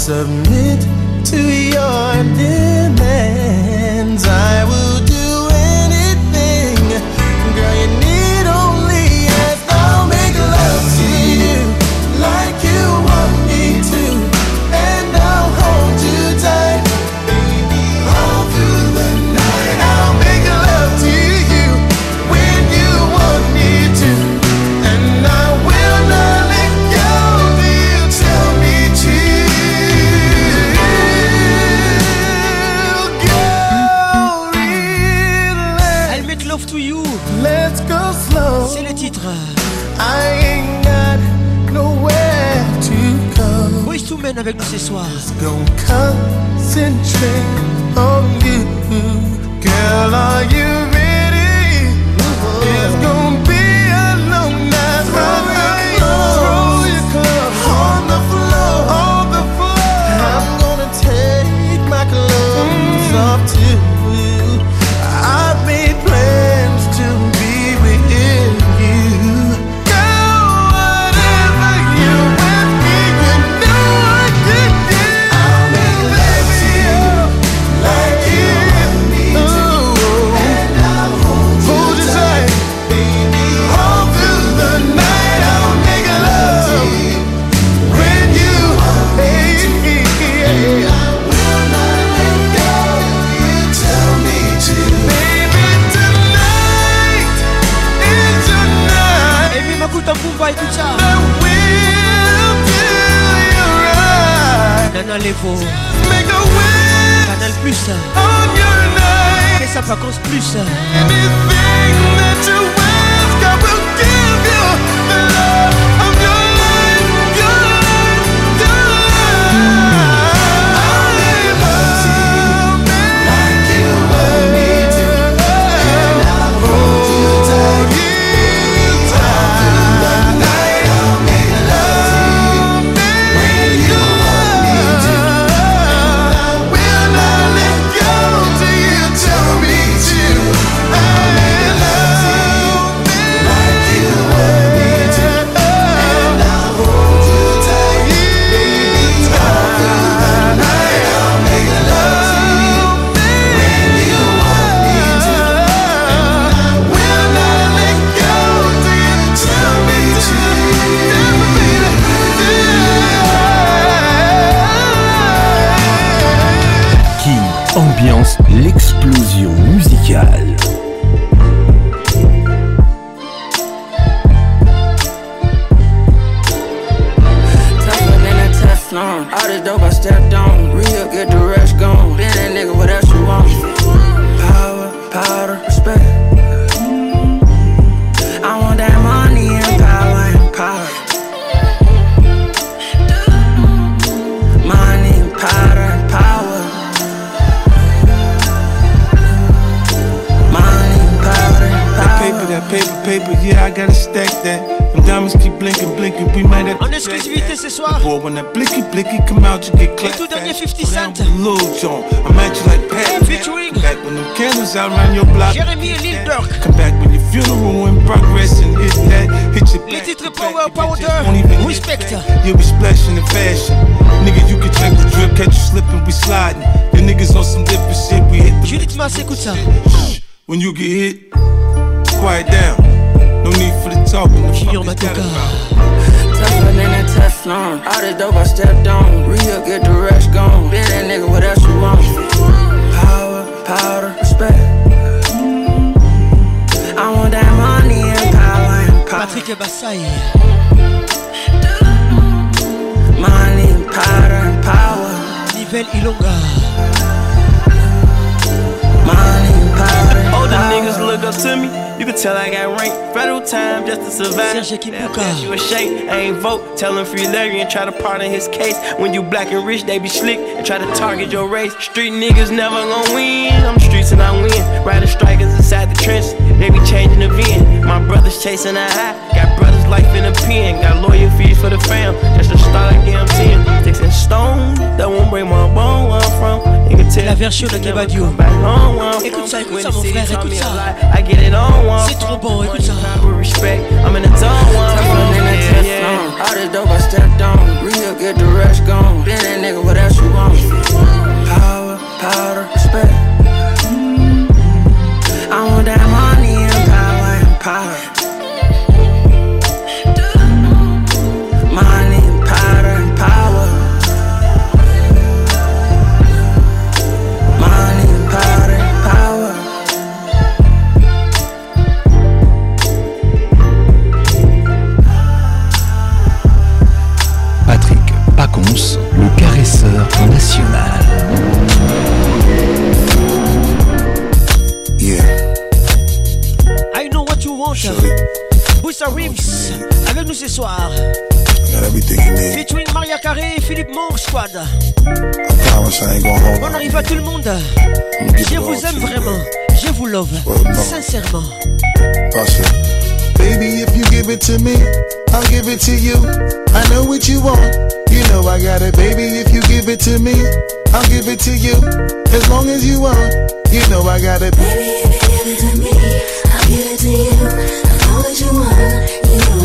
submit avec nous ce soir. Let's go concentrate. Levo Canal Plus sa Plus Survive. you a shake, I ain't vote. Tell him free Larry and try to pardon his case. When you black and rich, they be slick and try to target your race. Street niggas never gon' win. I'm streets and I win. Riding strikers inside the trench, they be changing the VIN. My brothers chasing a high. Got brothers life in a pen. Got lawyer fees for the fam. That's the La version de Kebadio. Écoute ça, écoute ça, mon frère, écoute ça. C'est trop bon, écoute ça. the I get the gone. Power, powder, respect. le caresseur national. Yeah. I know what you want. Booster Reeves avec nous ce soir. Between Maria Carré et Philippe Monk Squad. On arrive à tout le monde. Je vous aime vraiment. Je vous love. Sincèrement. Baby, if you give it to me, I'll give it to you. I know what you want. You know I got it, baby. If you give it to me, I'll give it to you. As long as you want, you know I got it, baby. If you give it to me, I'll give it to you. As long as you want, you know.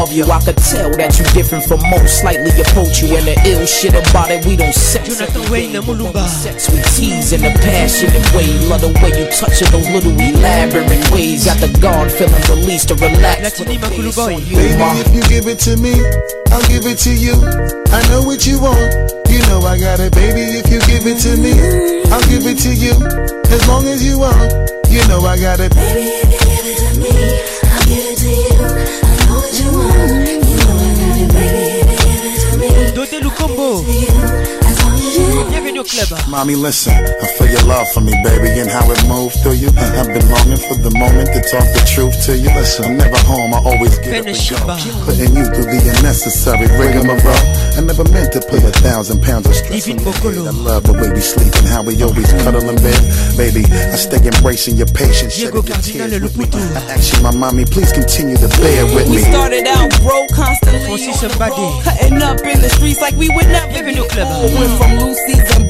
above you. I could tell that you different from most, slightly approach you. And the ill shit about it, we don't sex. Jonathan Wayne, Mulumba. Sex we tease in a passionate way. Love the way you touch it, those little elaborate ways. Got the guard feeling released to relax. you. Baby, if you give it to me, I'll give it to you. I know what you want. You know I got it, baby. If you give it to me, I'll give it to you. As long as you want, you know I got it. Baby, Combo. Mommy, listen, I feel your love for me, baby, and how it moved through you. I've been longing for the moment to talk the truth to you. Listen, I'm never home, I always get Finish up and go. Putting you through the unnecessary rigmarole. I never meant to put a thousand pounds of stress on your I love the way we sleep and how we always cuddle in bed. Baby, I stay embracing your patience, shedding your tears I ask you, my mommy, please continue to bear with me. We started out broke, constantly cutting up in the streets like we would never be Went from Lucy's and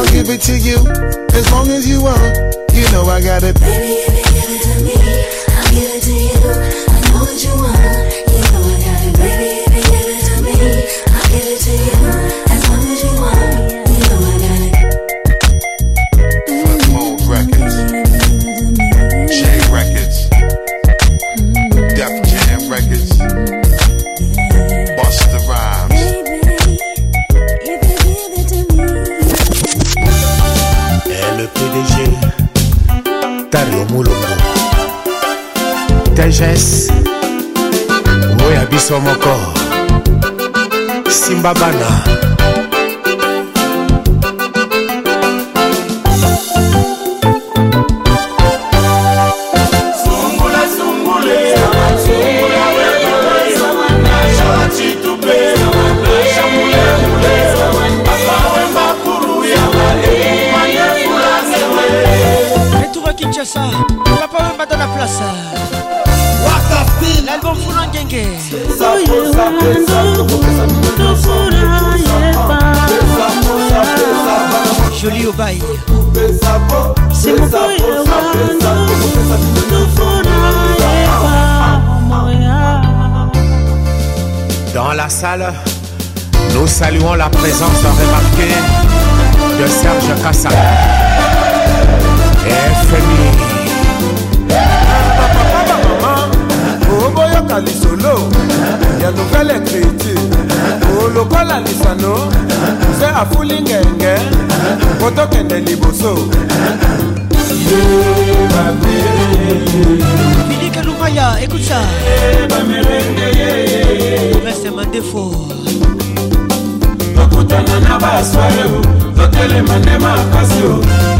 I'll give it to you as long as you want. You know I got it. Baby, sagesse oyo ya biso moko simba bana Kinshasa, papa Mbada la place. Joli obaye Dans la salle, nous saluons la présence remarquée de Serge cassa et na lisolo ya nouvelle créative oh, olokola lisano se afuli ngenge po tokende liboso bilike lumaya écoute ça reste mandefo tokutana na basware totelema nde makasi o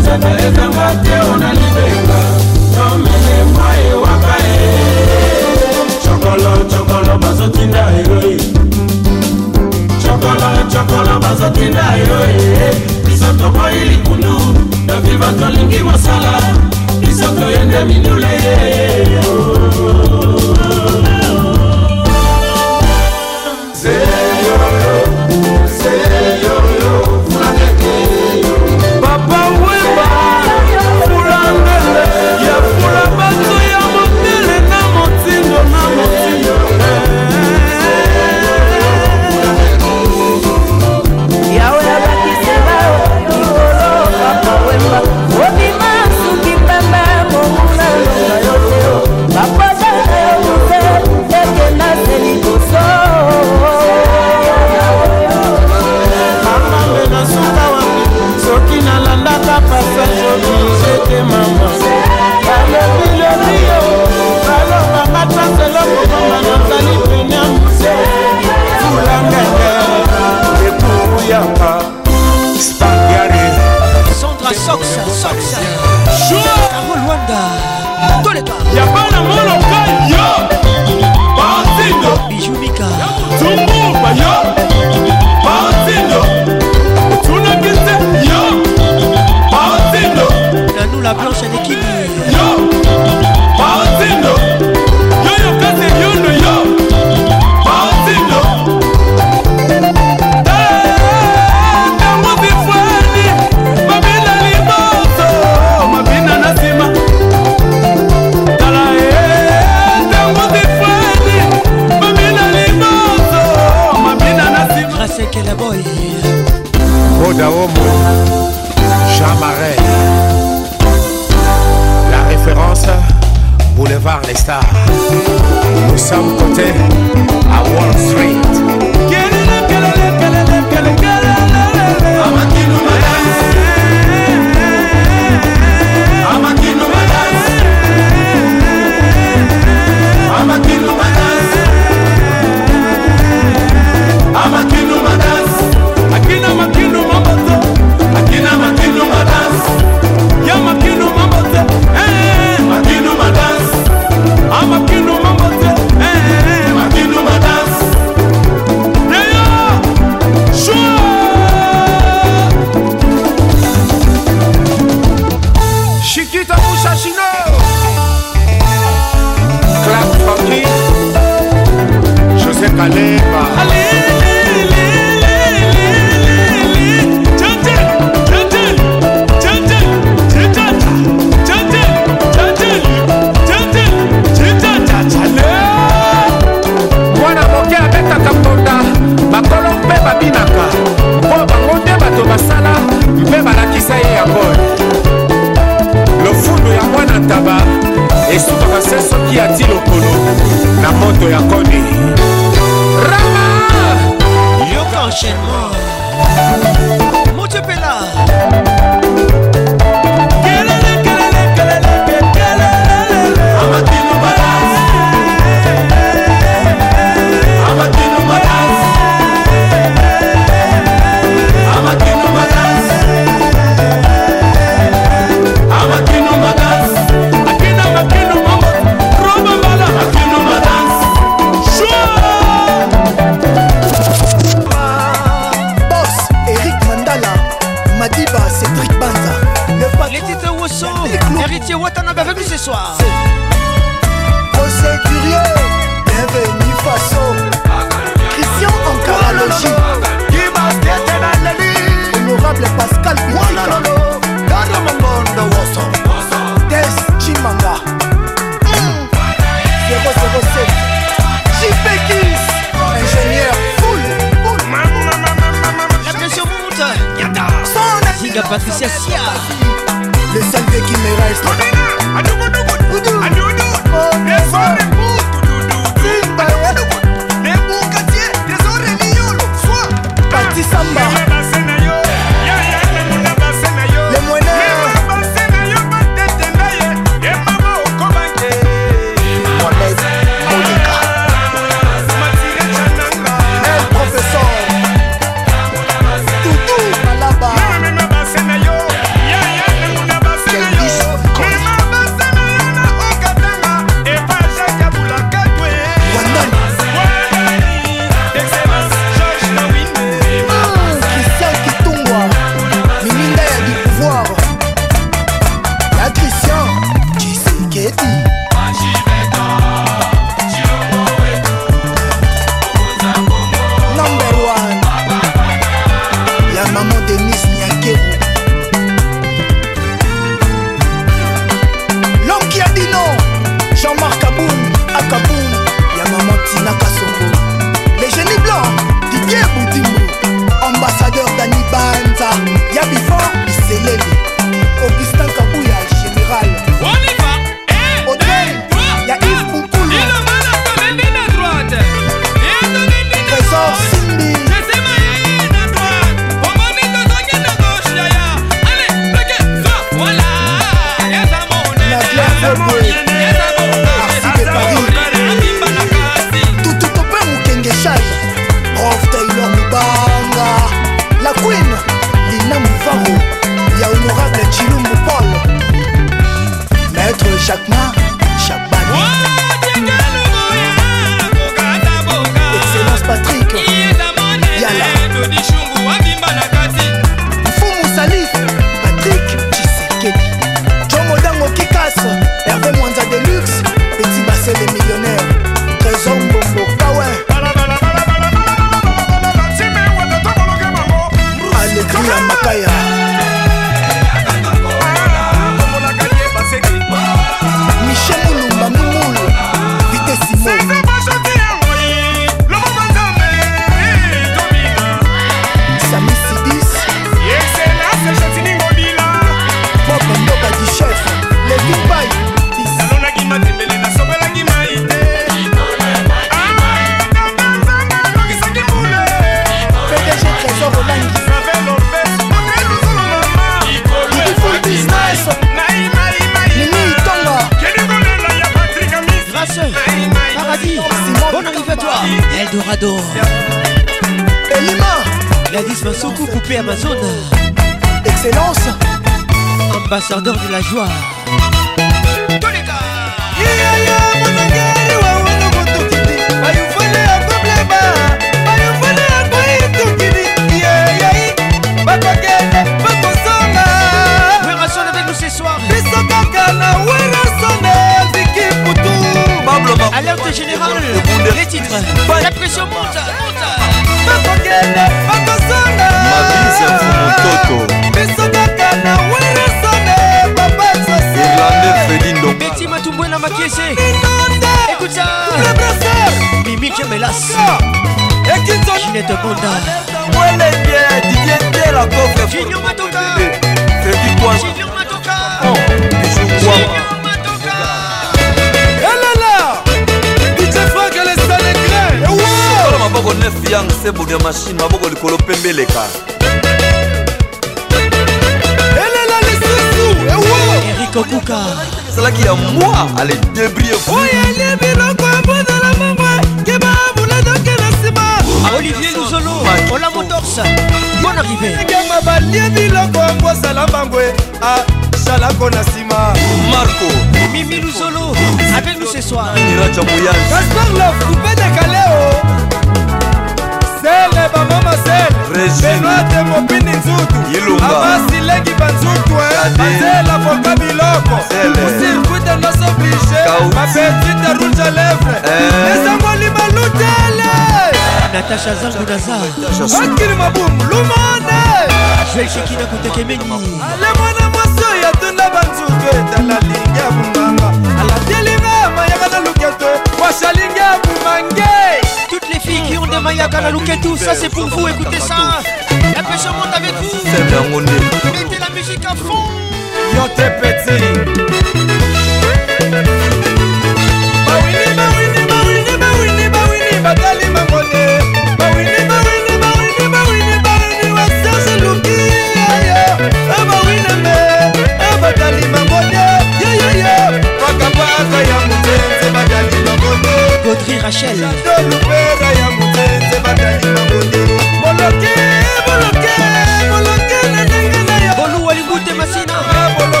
nzata ezanga te o na libenga tomelema chokolo chokolo bazotinda eroi eh. chokolo chokolo bazotinda eroi eh. biso toboyi likundu dokiva tolingi mosala biso toyende mindule eh. la planche à l'équipe Yo Paotino Yo yo kase yondo yo Paotino Tango eh, eh, eh, bifwani Mabina liboso oh, Mabina na sima Tala eh Tango bifwani Mabina liboso oh, Mabina na sima Grâce à Kelaboy Oda Omo oh, par les stars. Nous sommes côté à Wall Street. I'm a palais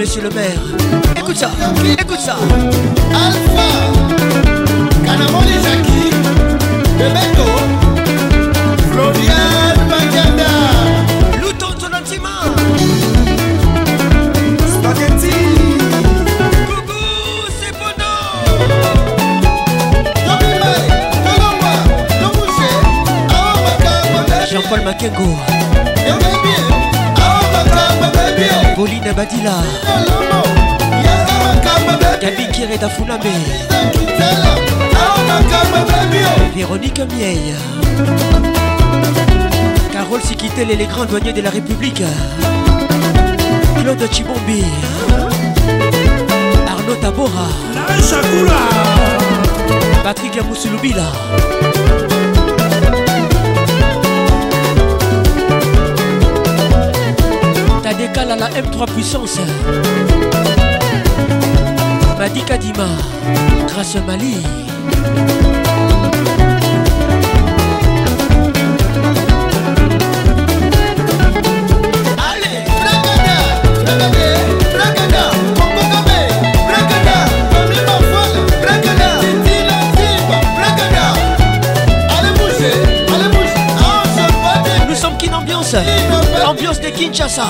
monsieur le maire. Écoute ça, écoute ça. Carole Sikitel et les grands douaniers de la République. Claude Chibombi. Arnaud Tabora. La Patrick Amousouloubila. Tadekal à la M3 puissance. Madi Kadima. Grâce Mali. Kinshasa.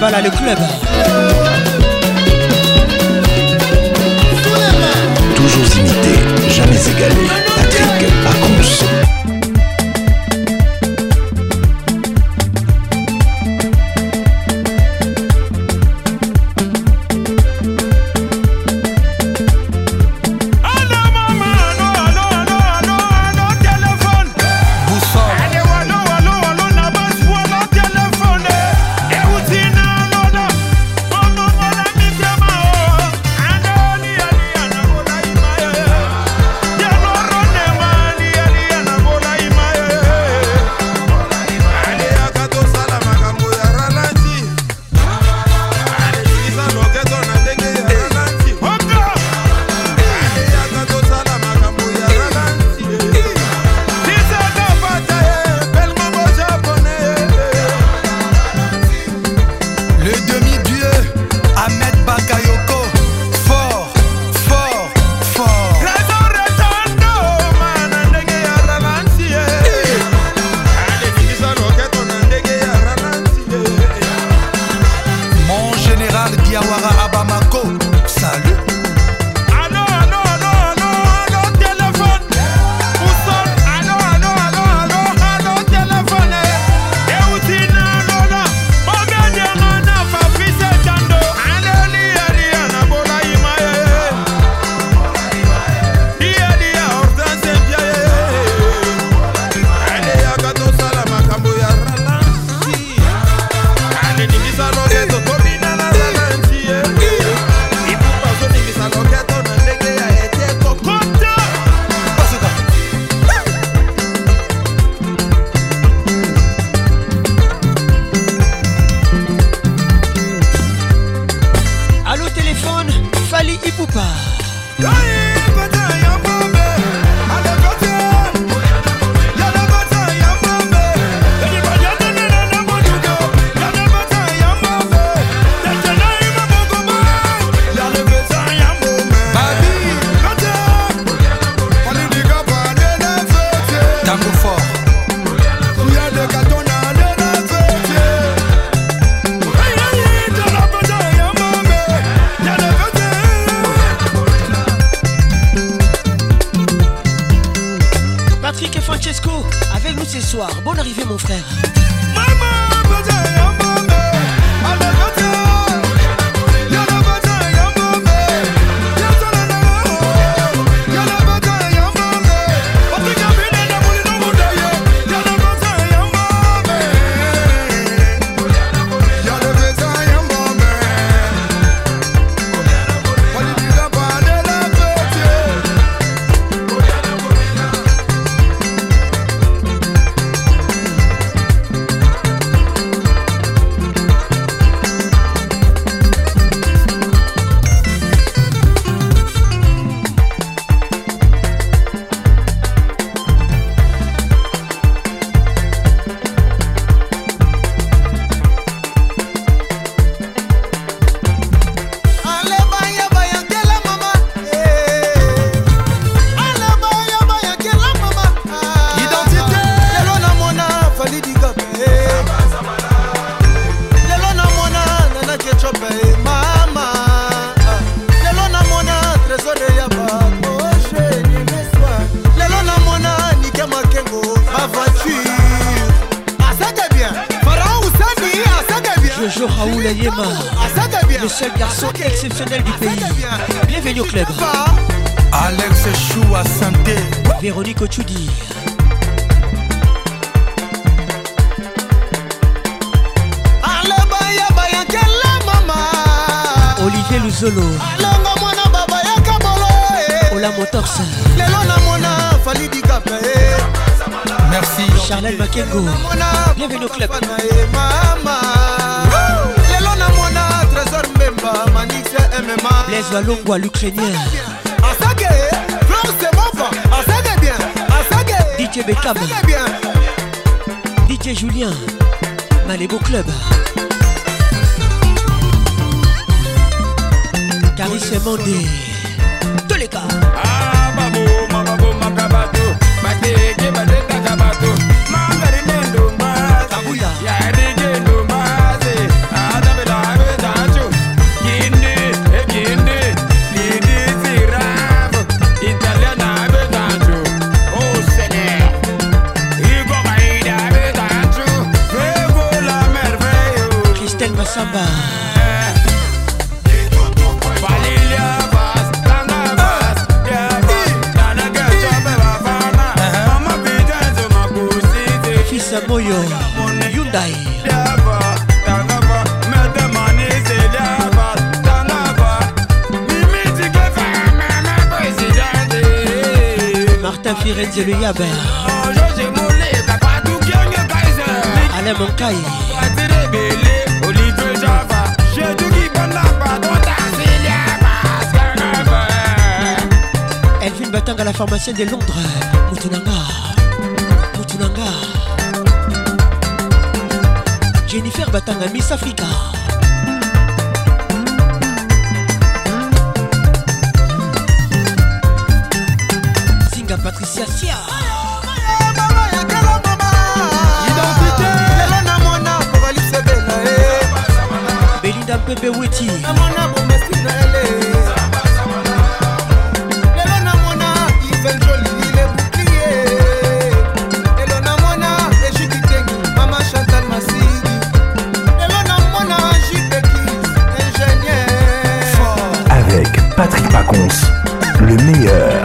Voilà le club. Toujours imité, jamais égalé. Martin Firenze le Yaber Alain Moncaille Elvin Batanga la pharmacienne de Londres Moutounanga Moutounanga Jennifer Batanga Miss Africa patricia sia belinda mpepe weti Patrick Pacons, le meilleur.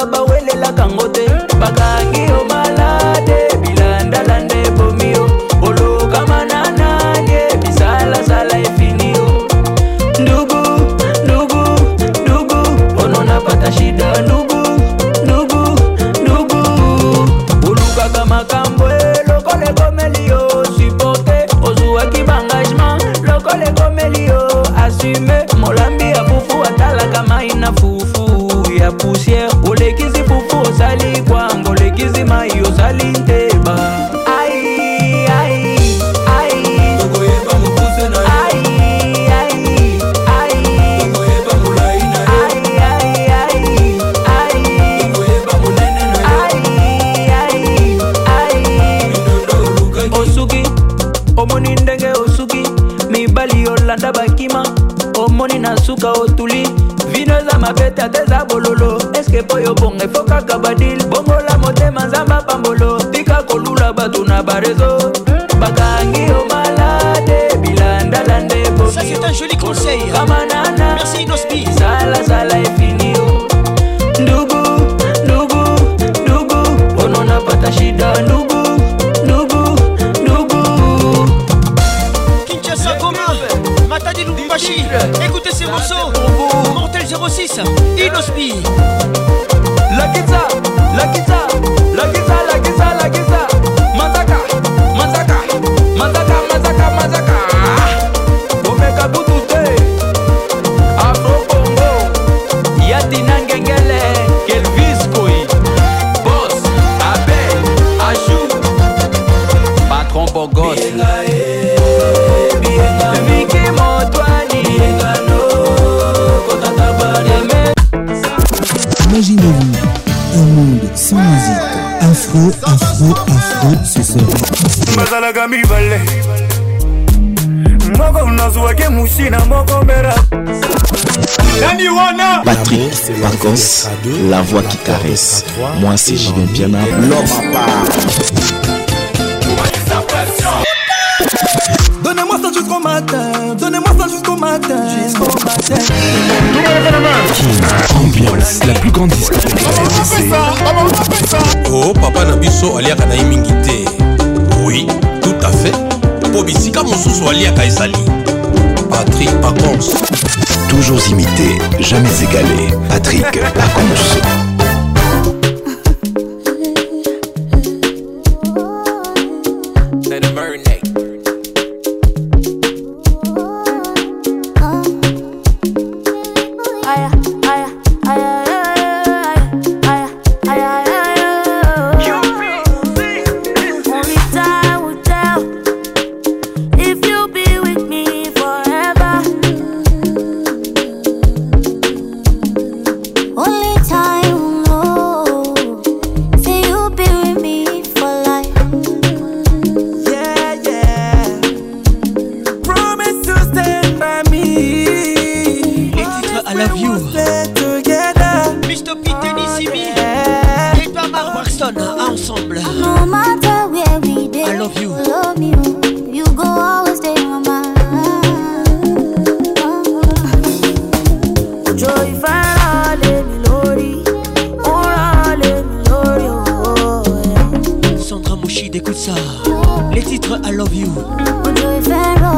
bawelela kango every day. musina moko mera nani wana patrik pacos la voix qui caresse moi c'est julien piana l'homme Donnez-moi ça jusqu'au matin, donnez-moi ça jusqu'au matin, jusqu'au matin. Ambiance, la plus grande discothèque Oh papa Nabiso aliaka na mingi te. Oui, tout à fait. Po bisika mosusu aliaka ezali. Patrick Pacons. Toujours imité, jamais égalé. Patrick Pacons. river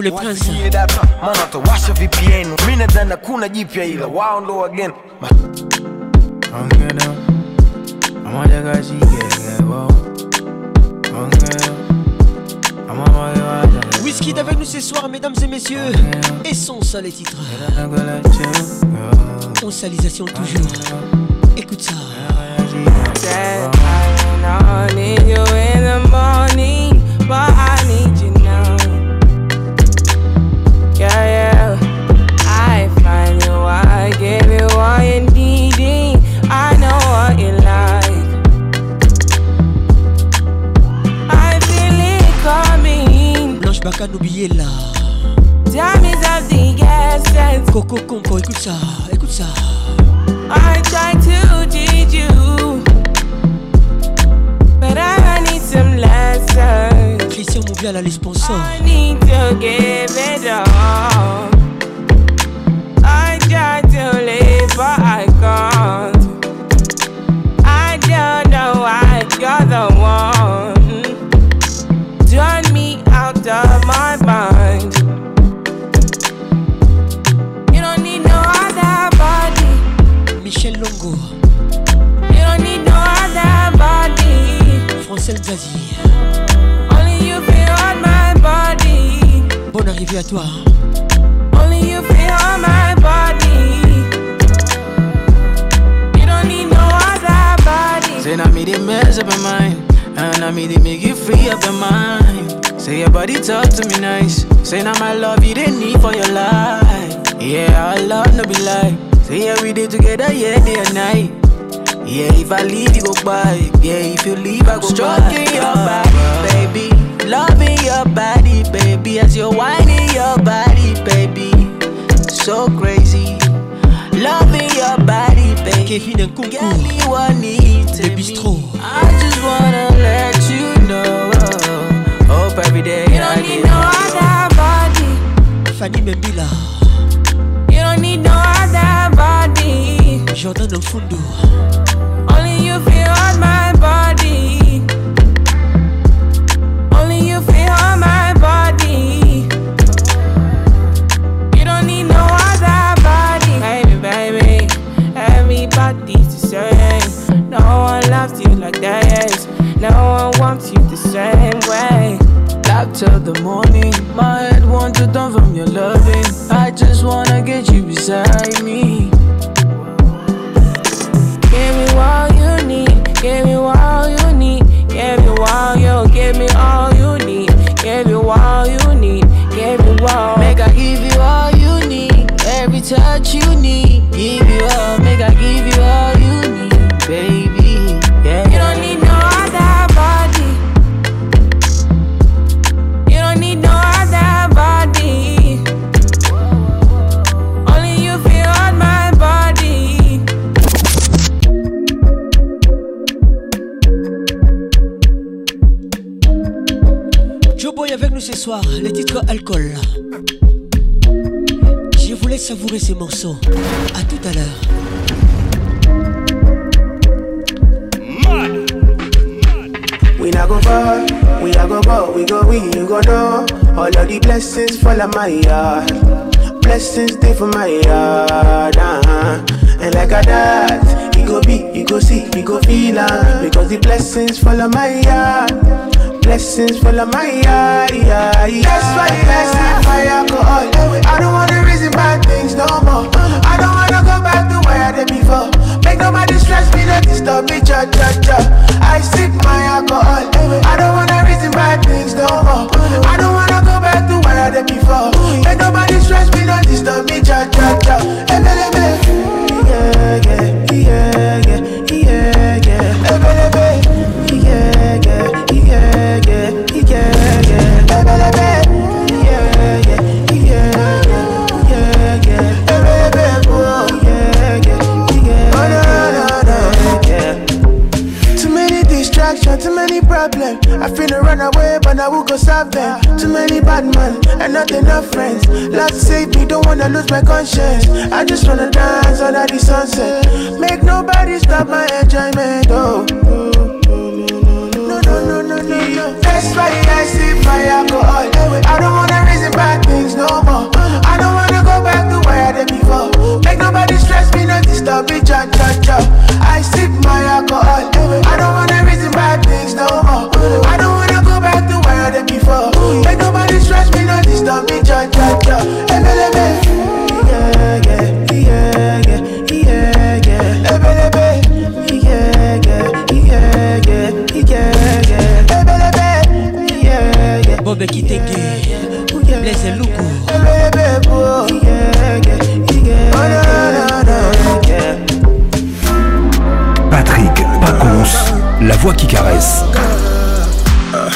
les princes Whisky d'avec nous ce soir, mesdames et messieurs. Et son seul titre. On toujours. up your mind, And I mean, they make you free up your mind. Say your body talk to me nice. Say now my love you didn't need for your life. Yeah, our love no be like. Say yeah, we did together, yeah, day and night. Yeah, if I leave, you go by. Yeah, if you leave, I go Stroking by. your body, baby. Loving your body, baby. As you're whining your body, baby. So crazy. Loving your body Kevin Nkunku Le bistrot I just wanna let you know Hope every day You don't need no other body Fanny Membila You don't need no other body Jordan Fundo. Only you feel on my body Only you feel on my body like that, yes. Now I want you the same way. Back till the morning, my head wants to turn from your loving. I just wanna get you beside me. Give me all you need, give me all you need, give me all you, give me all you need, give me all you need, give me all. Make I give you all you need, every touch you need, give you all. Make I give you all you need, baby. soir, les titres alcool. Je voulais savourer ces morceaux. A tout à l'heure. We not go far, we not go go, we go we, you go down All of the blessings fall on my yard. Blessings stay for my yard, uh-huh. And like I that, you go be, you go see, you go feel uh, Because the blessings fall on my yard. Blessings full of my eye, eye, That's why the blessing fire go all. I don't wanna reason bad things no more. I don't wanna go back to where I did before. Make nobody stress me, don't disturb me, cha cha cha. I sip my alcohol. I don't wanna reason bad things no more. I don't wanna go back to where I did before. Make nobody stress me, don't disturb me, cha cha cha. Yeah, yeah, yeah, yeah, yeah. Too many problems. I finna run away, but I will go solve them. Too many bad men and not enough friends. Lord save me, don't wanna lose my conscience. I just wanna dance under the sunset. Make nobody stop my enjoyment. Oh. That's why I sip my alcohol. I don't wanna reason bad things no more. I don't wanna go back to where I did before. Make nobody stress me, no disturb me, cha cha cha. I sip my alcohol. I don't wanna reason bad things no more. I don't wanna go back to where I did before. Make nobody stress me, no disturb me, cha cha cha. Yeah, yeah, yeah. qui kitenge blese Patrick la voix qui caresse. Euh,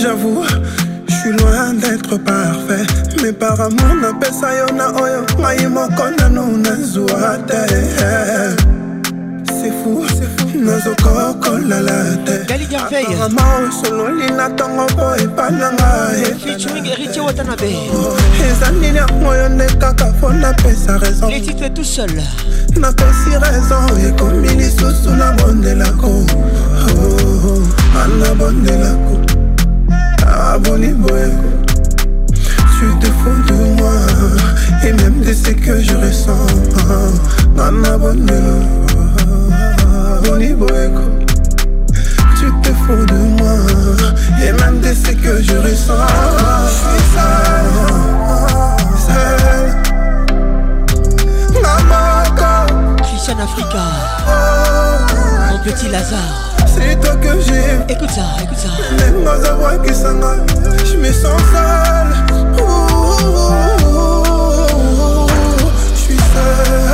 j'avoue, je suis loin d'être parfait. Mais par amour, c'est fou, c'est fou. Nazoko kola la tête. Gali Garfey. Apparemment, selon Lina Tangopo et Pananga. Featuring Héritier Watanabe. Oh, les amis, moi, on est kaka, la paix, sa raison. Les titres tout seul. si raison ekomi de la cour. Abonnez-vous, tu te fous de moi et même de ce que je ressens anabondelako ah, Bonnie eco, Tu te fous de moi Et même de ce que je ressens Je suis seul, seul Maman Christian Africa Mon petit Lazare c'est toi que j'aime Écoute ça, écoute ça Même moi un voix qui s'en va Je me sens seul Je suis seul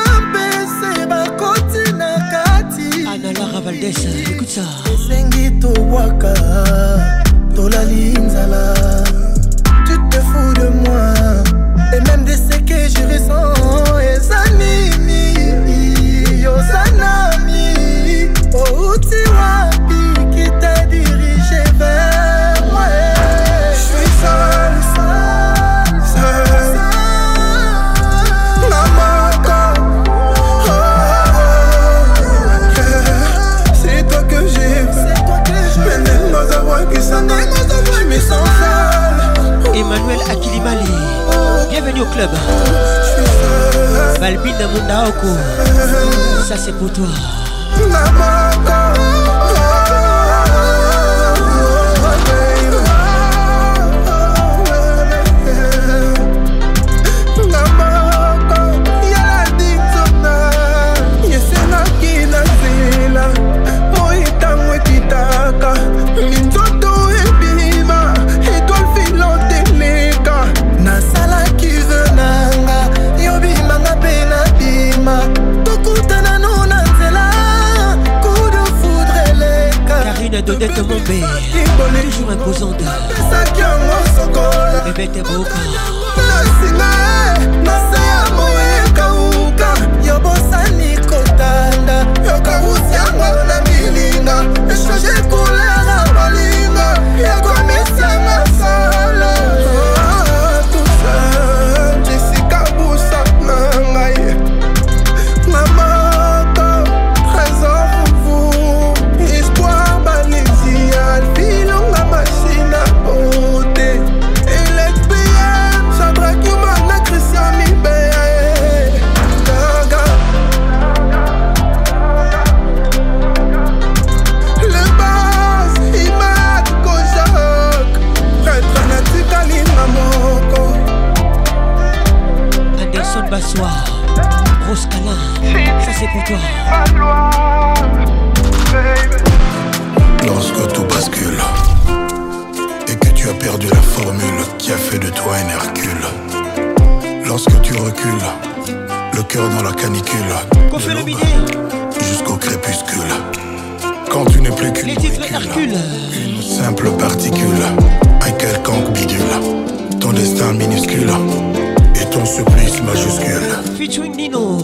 Valdez, écoute ça. Esengi tobwaka, tolali nzala. Tu te fous de moi, et même de ce que je ressens. Ezanini, yozanami, outi oh, wapi. Emmanuel Akilimali. Bienvenue au club. Balbine Mundaoko. Ça c'est pour toi. Juliette Mombe Toujours imposante Bébête Boka nasinga nase ya moyekauka yo bosani kotanda yo kausi yango na milinga echange Hercule. Lorsque tu recules, le cœur dans la canicule. Jusqu'au crépuscule. Quand tu n'es plus qu'une une simple particule, Un quelconque bidule. Ton destin minuscule et ton supplice majuscule.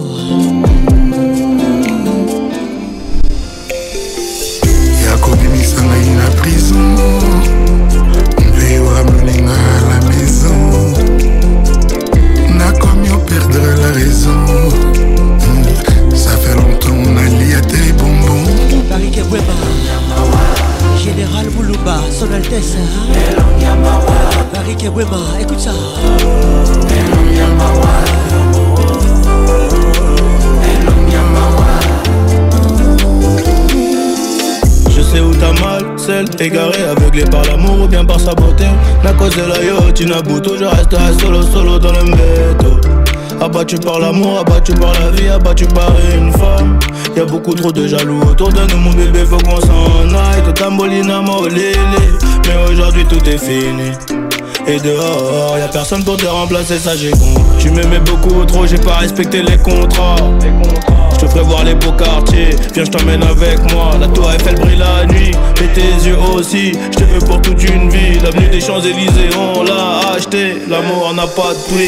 Hein? Je sais où t'as mal, celle égarée, aveuglé par l'amour ou bien par sa beauté. N'a de la yo, tu n'as je resterai solo, solo dans le métro. Abattu par l'amour, abattu par la vie, abattu par une femme Y'a beaucoup trop de jaloux autour de nous, mon bébé, faut qu'on s'en aille Tout tambolina, molé Mais aujourd'hui tout est fini et dehors, y'a personne pour te remplacer, ça j'ai con. Tu m'aimais beaucoup trop, j'ai pas respecté les contrats. Je te ferai voir les beaux quartiers, viens je t'emmène avec moi. La tour Eiffel brille la nuit, mets tes yeux aussi. Je te veux pour toute une vie, l'avenue des Champs-Élysées, on l'a acheté. L'amour n'a pas de prix.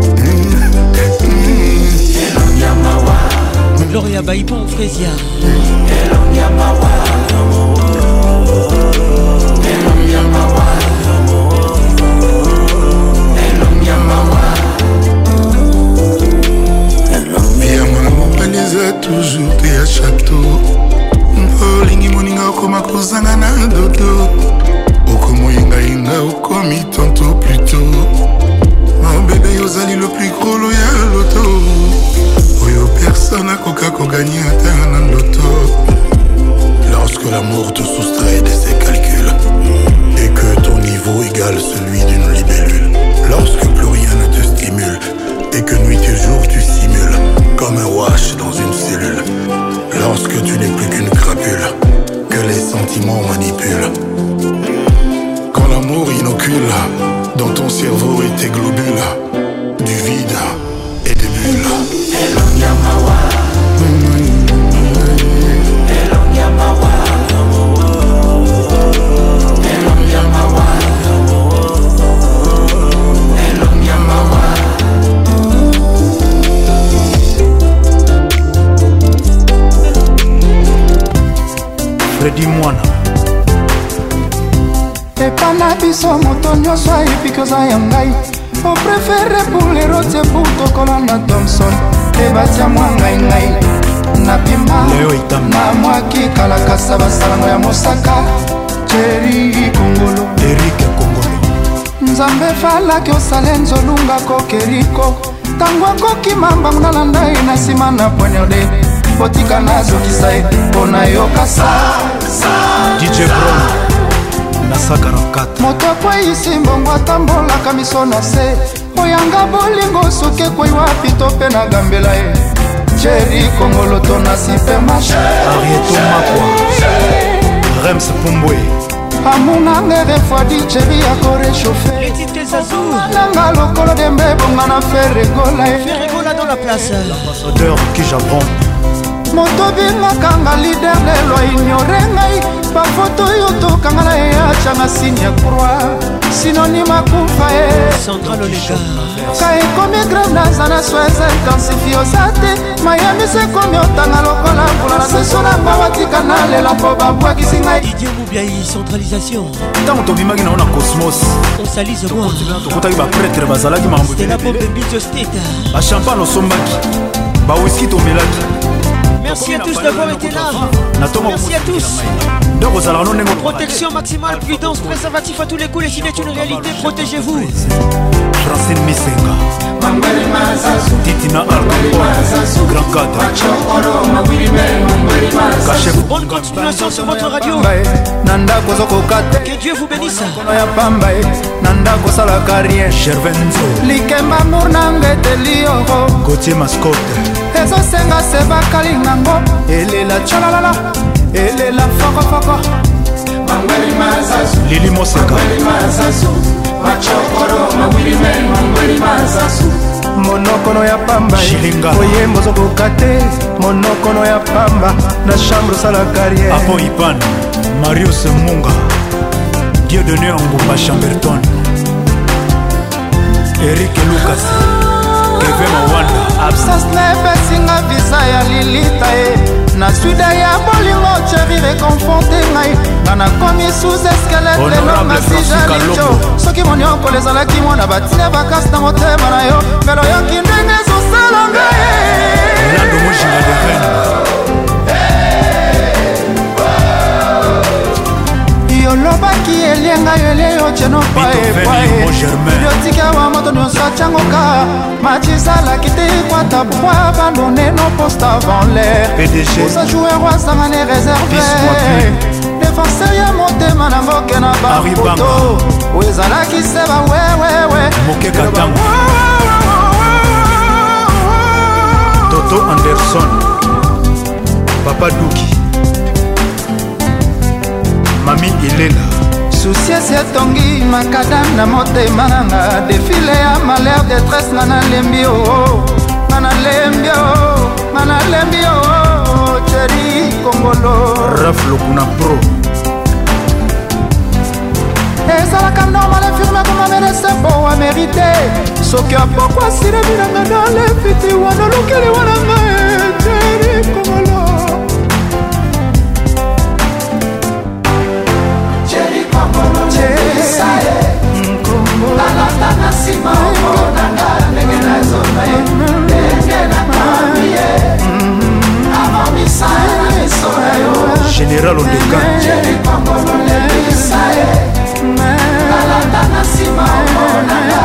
Gloria Baipon Frésia eza toujours te ya chateau mpo olingi moninga okoma kozanga na dodo okomoyengayenga okomi tanto pluto mobebe ozali le plus grolo ya loto oyo personne akoka gagner un terrain ndoto lorsque l'amour te soustrait de ses calculs et que ton niveau égale celui d'une libellule lorsque plus rien ne te stimule et que nuit et jour tu simules comme un wash dans une cellule lorsque tu n'es plus qu'une crapule que les sentiments manipulent quand l'amour inocule dans ton cerveau et tes globules du vide et des bulles. fredi mwana epa na biso moto nyonso ayebi koza ya ngai oprefere pouleroti eputokola na thomson mpe batya mwa ngaingai napima na mwaki kalakasa basalango ya mosaka teri kongolo erike kongolo nzambe falaki osale nzolunga kokeriko ntango akoki mambango nalanda ye na nsima na poignarde botika nazokisa ye mpo nayoka sa moto akweyisi mbongo atambolaka miso na se koyanga bolingo soki ekoyi wapi to mpe na gambela ye jeri kongolo to na supermarchearieto makwa rems pumbwe amunanga refwadi jeri ya korechaufenanga lokolo dembe ebonga na feregola yeambassadeur ki japon moto bingakanga lider lelo aignore ngai bafoto oyo tokangana eyacanga sini ya croix sinonima kufa ka ekomi greve naza na swese kansifi oza te mayebisi ekomi otanga lokola mbula na seso na mbawa tika na lela mpo babwakisi ngaiintango tobimaki nango na cosmos tokutaki bapretre bazalaki makambo bachampagne osombaki bawiski tomelaki Merci à tous d'avoir été là. Merci à tous. donc ozalaka no ndenge protection maximale prudence préservatif à tous les coups les chine est une réalité protégez-vous racine misenga titina alcool grand cadre bonne continuation sur votre radio na ndako ozokokata que dieu vous bénisse ya pamba na ndako osalaka rien gervenzo likemba amour nanga eteli yoko gotie mascote ezosenga se bakalingango elela tchalalala elela fokofoko lili mosaka monokono ya pamba oyembo ozokoka te monokono ya pamba na chambre osala carrière apo ipan marius munga dieu done angumba chamberton erik lucas keve mawanda absence na epesinga visa ya lilita e na suda ya bolingo cheri rekonfronte ngai nga nakomi sous eskelete lelo masijalico soki moniokolo ezalaki mwana batina bakasi na motema na yo mbela oyoki ndenge ezosala ngai olobaki elienga yele yotienopa epaeyotika wa moto nyonso atyangoka macisalaki te ekwata bwa bandoneno poste avant lair osa joueur wasangani réserve défenseur ya motema nango ke na bapoto o ezalaki se bawewewe toto anderson papa duki mami ilela susiesi etongi makadam na motema nanga defile ya malheur detresse nga oh, oh. nalembi oo oh, nga nalembi oo nga nalembi oo cheri kongolo raf lokuna pro ezalaka normal infirme komamedese po wa merite soki apoko asire binanga na lefiti wana lokeli wananga cheri kongolo nalanda na nsima okolonanga ndenge nazonga ye ndenge nakambi ye amamisa ye na miso na yo général ondengaerikongololebisa ye nalanda na nsima okolonanga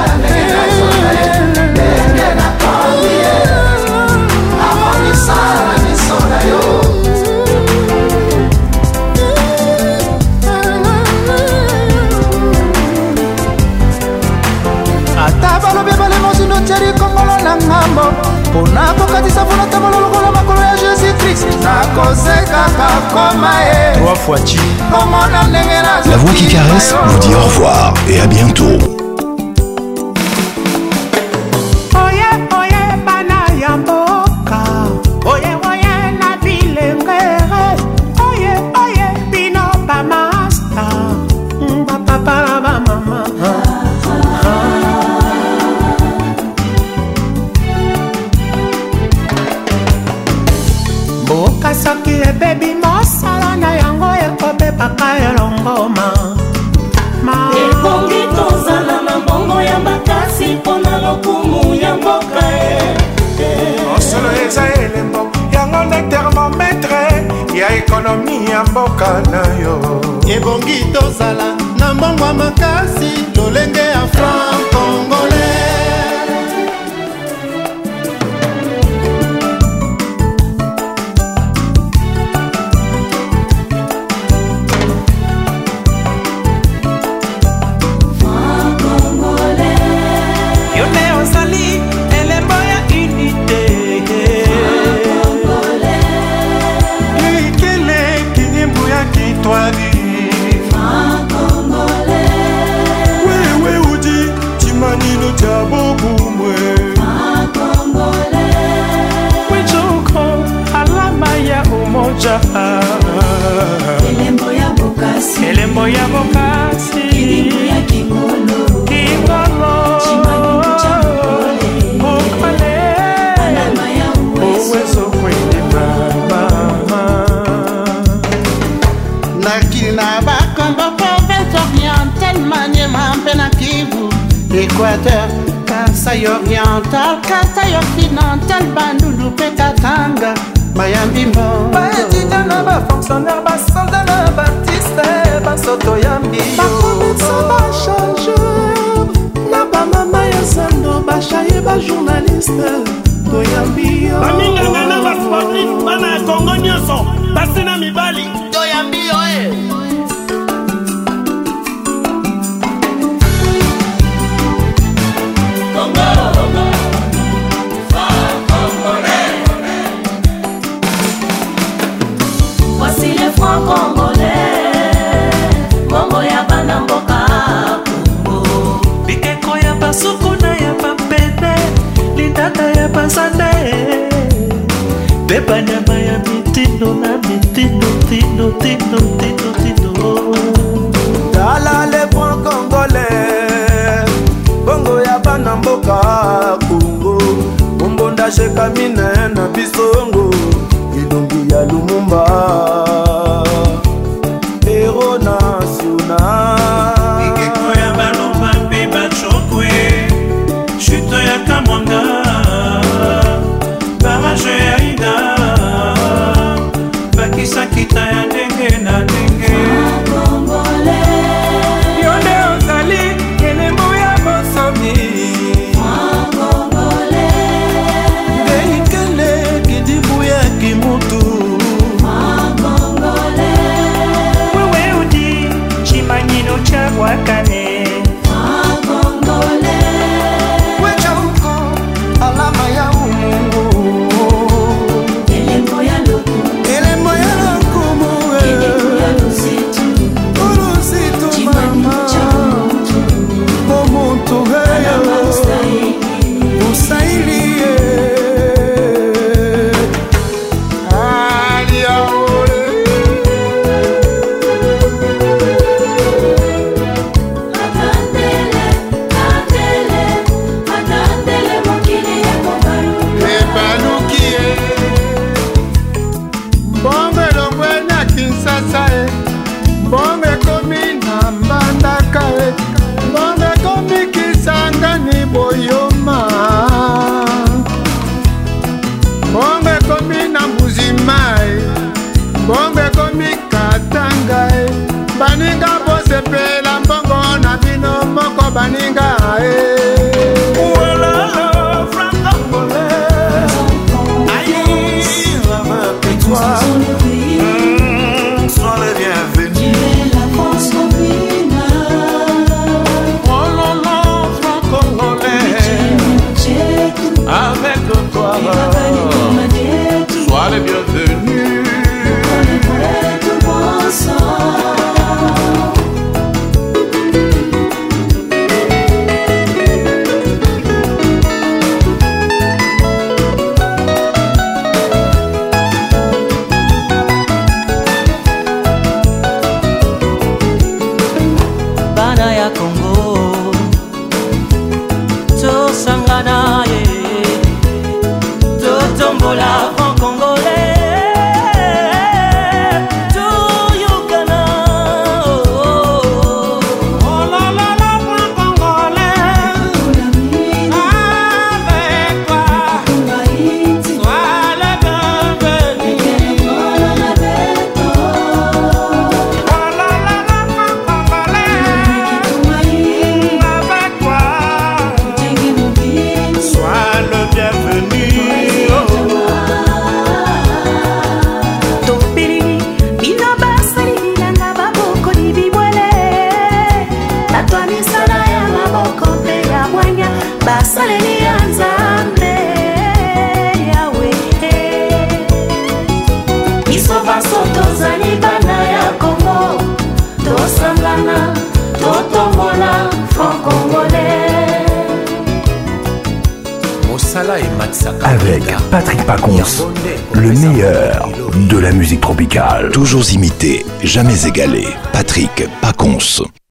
mpona kokatisa vunatambolo lokola makolo ya jésus-krist nakosekaka koma ye komona ndenge na La voix qui caresse vous dit au revoir et à bientôt.